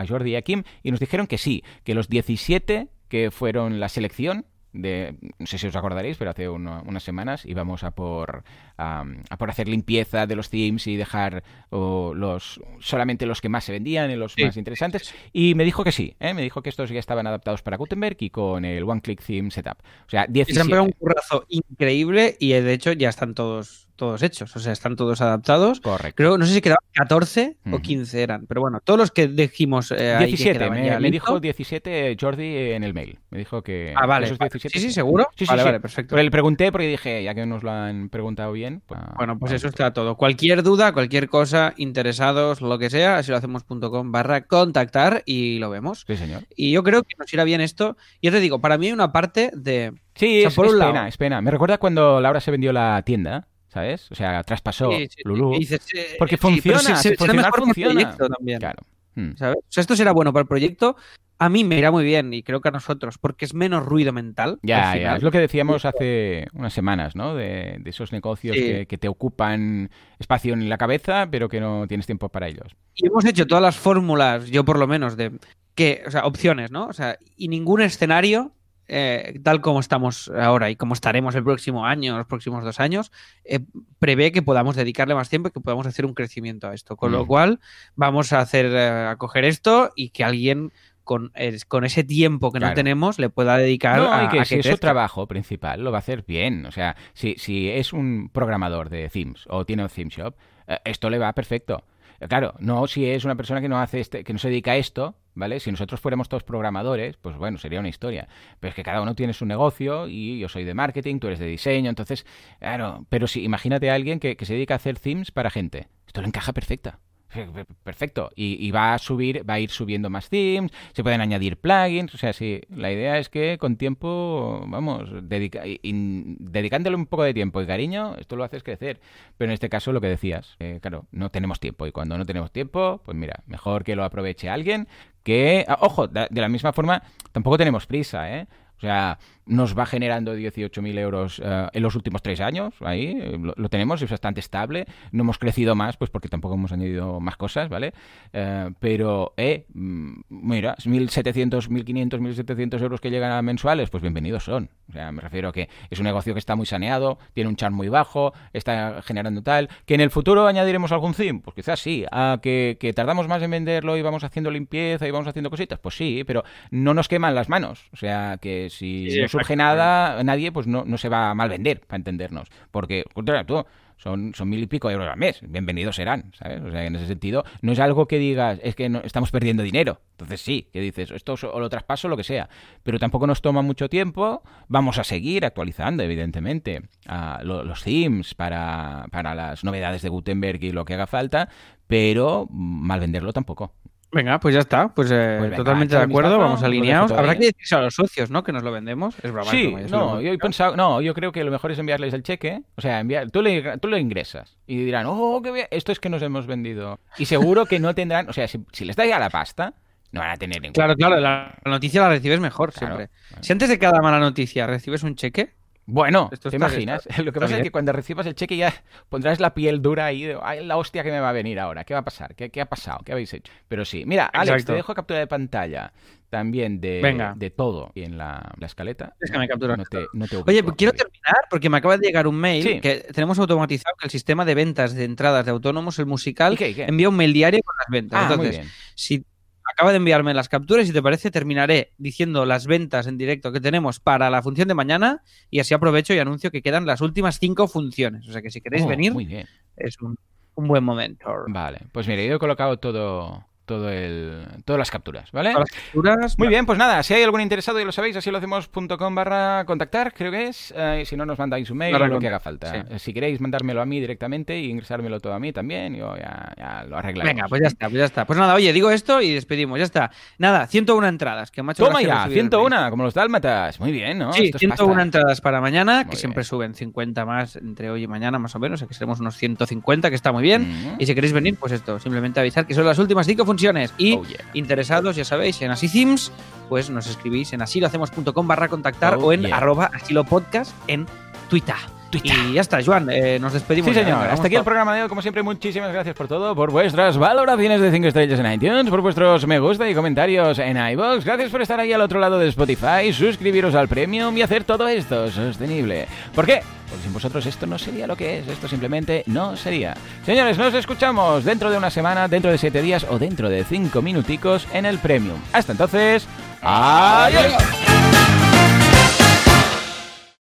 Jordi y a Kim y nos dijeron que sí, que los 17 que fueron la selección de, no sé si os acordaréis, pero hace uno- unas semanas íbamos a por, am, a por hacer limpieza de los themes y dejar o, los solamente los que más se vendían y los Sí, más interesantes. Y me dijo que sí, ¿eh? me dijo que estos ya estaban adaptados para Gutenberg y con el One Click Theme Setup. O sea, Y se han 17. pegado un currazo increíble y de hecho ya están todos, todos hechos, o sea, están todos adaptados. Correcto. Creo, no sé si quedaban 14 o Ujú. 15 eran, pero bueno, todos los que dijimos eh, ahí que 17, quedaban me, dijo 17 Jordi en el mail. Me dijo que. Ah, vale. esos vale. 17 Sí, sí, seguro. Sí, sí, vale, sí. vale, perfecto. Pero le pregunté porque dije, ya que nos lo han preguntado bien. Pues, Bueno, pues eso está todo. Cualquier duda, cualquier cosa, interesados, lo que sea, así lo hacemos.com barra contactar y lo vemos. Sí, señor. Y yo creo que nos irá bien esto. Y yo te digo, para mí hay una parte de... Sí, O sea, es, por es un lado- pena, es pena. Me recuerda cuando Laura se vendió la tienda, ¿sabes? O sea, traspasó Sí, sí, sí, Lulú. que dices, eh, Porque sí, funciona, se- si se- funcionar mejor funciona. proyecto también. Claro. Hmm. ¿sabes? O sea, esto será bueno para el proyecto. A mí me irá muy bien y creo que a nosotros, porque es menos ruido mental. Ya, ya, es lo que decíamos hace unas semanas, ¿no? De, de esos negocios Sí. que, que te ocupan espacio en la cabeza, pero que no tienes tiempo para ellos. Y hemos hecho todas las fórmulas, yo por lo menos, de que, o sea, opciones, ¿no? O sea, y ningún escenario, eh, tal como estamos ahora y como estaremos el próximo año, los próximos dos años, eh, prevé que podamos dedicarle más tiempo y que podamos hacer un crecimiento a esto. Con lo Mm. cual, vamos a hacer, eh, a coger esto y que alguien con, con ese tiempo que Claro. no tenemos le pueda dedicar No, a, y que a si es su trabajo principal, lo va a hacer bien. O sea, si, si es un programador de themes o tiene un theme shop, esto le va perfecto. Eh, Claro, no si es una persona que no hace este, que no se dedica a esto, ¿vale? Si nosotros fuéramos todos programadores, pues bueno, sería una historia. Pero es que cada uno tiene su negocio y yo soy de marketing, tú eres de diseño, entonces, claro, pero si imagínate a alguien que, que se dedica a hacer themes para gente. Esto le encaja perfecta. Perfecto. Y, va a subir, va a ir subiendo más themes, se pueden añadir plugins. O sea, sí, la idea es que con tiempo, vamos, dedica, dedicándole un poco de tiempo y cariño, esto lo haces crecer. Pero en este caso, lo que decías, eh, claro, no tenemos tiempo. Y cuando no tenemos tiempo, pues mira, mejor que lo aproveche alguien que. ah, ojo, de la misma forma, tampoco tenemos prisa, ¿eh? O sea, nos va generando 18.000 euros eh, en los últimos tres años, ahí lo, tenemos, es bastante estable. No hemos crecido más, pues porque tampoco hemos añadido más cosas, ¿vale? Eh, pero, eh, mm, mira, 1.700, 1.500, 1.700 euros que llegan a mensuales, pues bienvenidos son. O sea, me refiero a que es un negocio que está muy saneado, tiene un char muy bajo, está generando tal. ¿Que en el futuro añadiremos algún theme? Pues quizás sí. ¿A que, que tardamos más en venderlo y vamos haciendo limpieza y vamos haciendo cositas? Pues sí, pero no nos queman las manos. O sea, que si Sí, no surge nada, nadie, pues no, no se va a mal vender, para entendernos. Porque, contra tú, son, son mil y pico euros al mes. Bienvenidos serán, ¿sabes? O sea, en ese sentido, no es algo que digas, es que no, estamos perdiendo dinero. Entonces sí, que dices, esto o lo traspaso, lo que sea. Pero tampoco nos toma mucho tiempo. Vamos a seguir actualizando, evidentemente, a lo- los themes para, para las novedades de Gutenberg y lo que haga falta, pero mal venderlo tampoco. Venga, pues ya está. Pues, eh, Pues venga, totalmente de acuerdo, vamos alineados. Habrá que decirse a los socios, ¿no? Que nos lo vendemos. Es broma. es Sí, broma, no, yo he pensado, no, yo creo que lo mejor es enviarles el cheque, o sea, enviar, tú, le, tú lo ingresas y dirán, oh, qué bien, esto es que nos hemos vendido. Y seguro que no tendrán, o sea, si, si les da ya la pasta, no van a tener ningún. Claro, claro, la la noticia la recibes mejor Claro, siempre. claro. Si antes de cada mala noticia recibes un cheque, Bueno, Esto ¿te imaginas? está- Lo que pasa es que cuando recibas el cheque ya pondrás la piel dura ahí de, ay, la hostia que me va a venir ahora, ¿qué va a pasar? ¿Qué, qué ha pasado? ¿Qué habéis hecho? Pero sí, mira, Alex, Exacto. te dejo captura de pantalla también de, Venga. de todo y en la, la escaleta. Déjame capturar No te, no te Oye, ubico, quiero terminar porque me acaba de llegar un mail Sí. que tenemos automatizado que el sistema de ventas de entradas de autónomos, el musical, ¿Y qué, y qué? envía un mail diario con las ventas. Ah, muy Entonces, bien. si acaba de enviarme las capturas, si te parece, terminaré diciendo las ventas en directo que tenemos para la función de mañana y así aprovecho y anuncio que quedan las últimas cinco funciones. O sea que si queréis Oh, venir, Muy bien. es un, un buen momento. Vale, pues mira, yo he colocado todo, todo el, todas las capturas, ¿vale? Todas las capturas, Muy bien, pues nada, si hay algún interesado, ya lo sabéis, así lo hacemos.com barra contactar, creo que es. eh, y si no, nos mandáis un mail o lo que haga falta. sí. Si queréis mandármelo a mí directamente y ingresármelo todo a mí también, yo ya, ya lo arreglaremos. Venga, pues ya está, pues ya está. Pues nada, oye, digo esto y despedimos, ya está. Nada, 101 entradas, que hecho Toma ya, recibir el mail. 101, como los dálmatas. Muy bien, ¿no? Sí, Esto es 101 pasta. entradas para mañana, que siempre suben 50 más entre hoy y mañana, más o menos, o sea que seremos unos 150, que está muy bien. Mm. Y si queréis venir, pues esto, simplemente avisar que son las últimas cinco funciones. Y Oh, yeah. interesados, ya sabéis, en Así pues nos escribís en asilohacemos.com barra contactar Oh, o en yeah. arroba asilopodcast en Twitter. Twitter. Y ya está, Joan, eh, nos despedimos. Sí, ya, señor. venga, Hasta aquí el programa de hoy. Como siempre, muchísimas gracias por todo, por vuestras valoraciones de 5 estrellas en iTunes, por vuestros me gusta y comentarios en iVoox. Gracias por estar ahí al otro lado de Spotify, suscribiros al Premium y hacer todo esto sostenible. ¿Por qué? Porque sin vosotros esto no sería lo que es. Esto simplemente no sería. Señores, nos escuchamos dentro de una semana, dentro de 7 días o dentro de 5 minuticos en el Premium. Hasta entonces, adiós.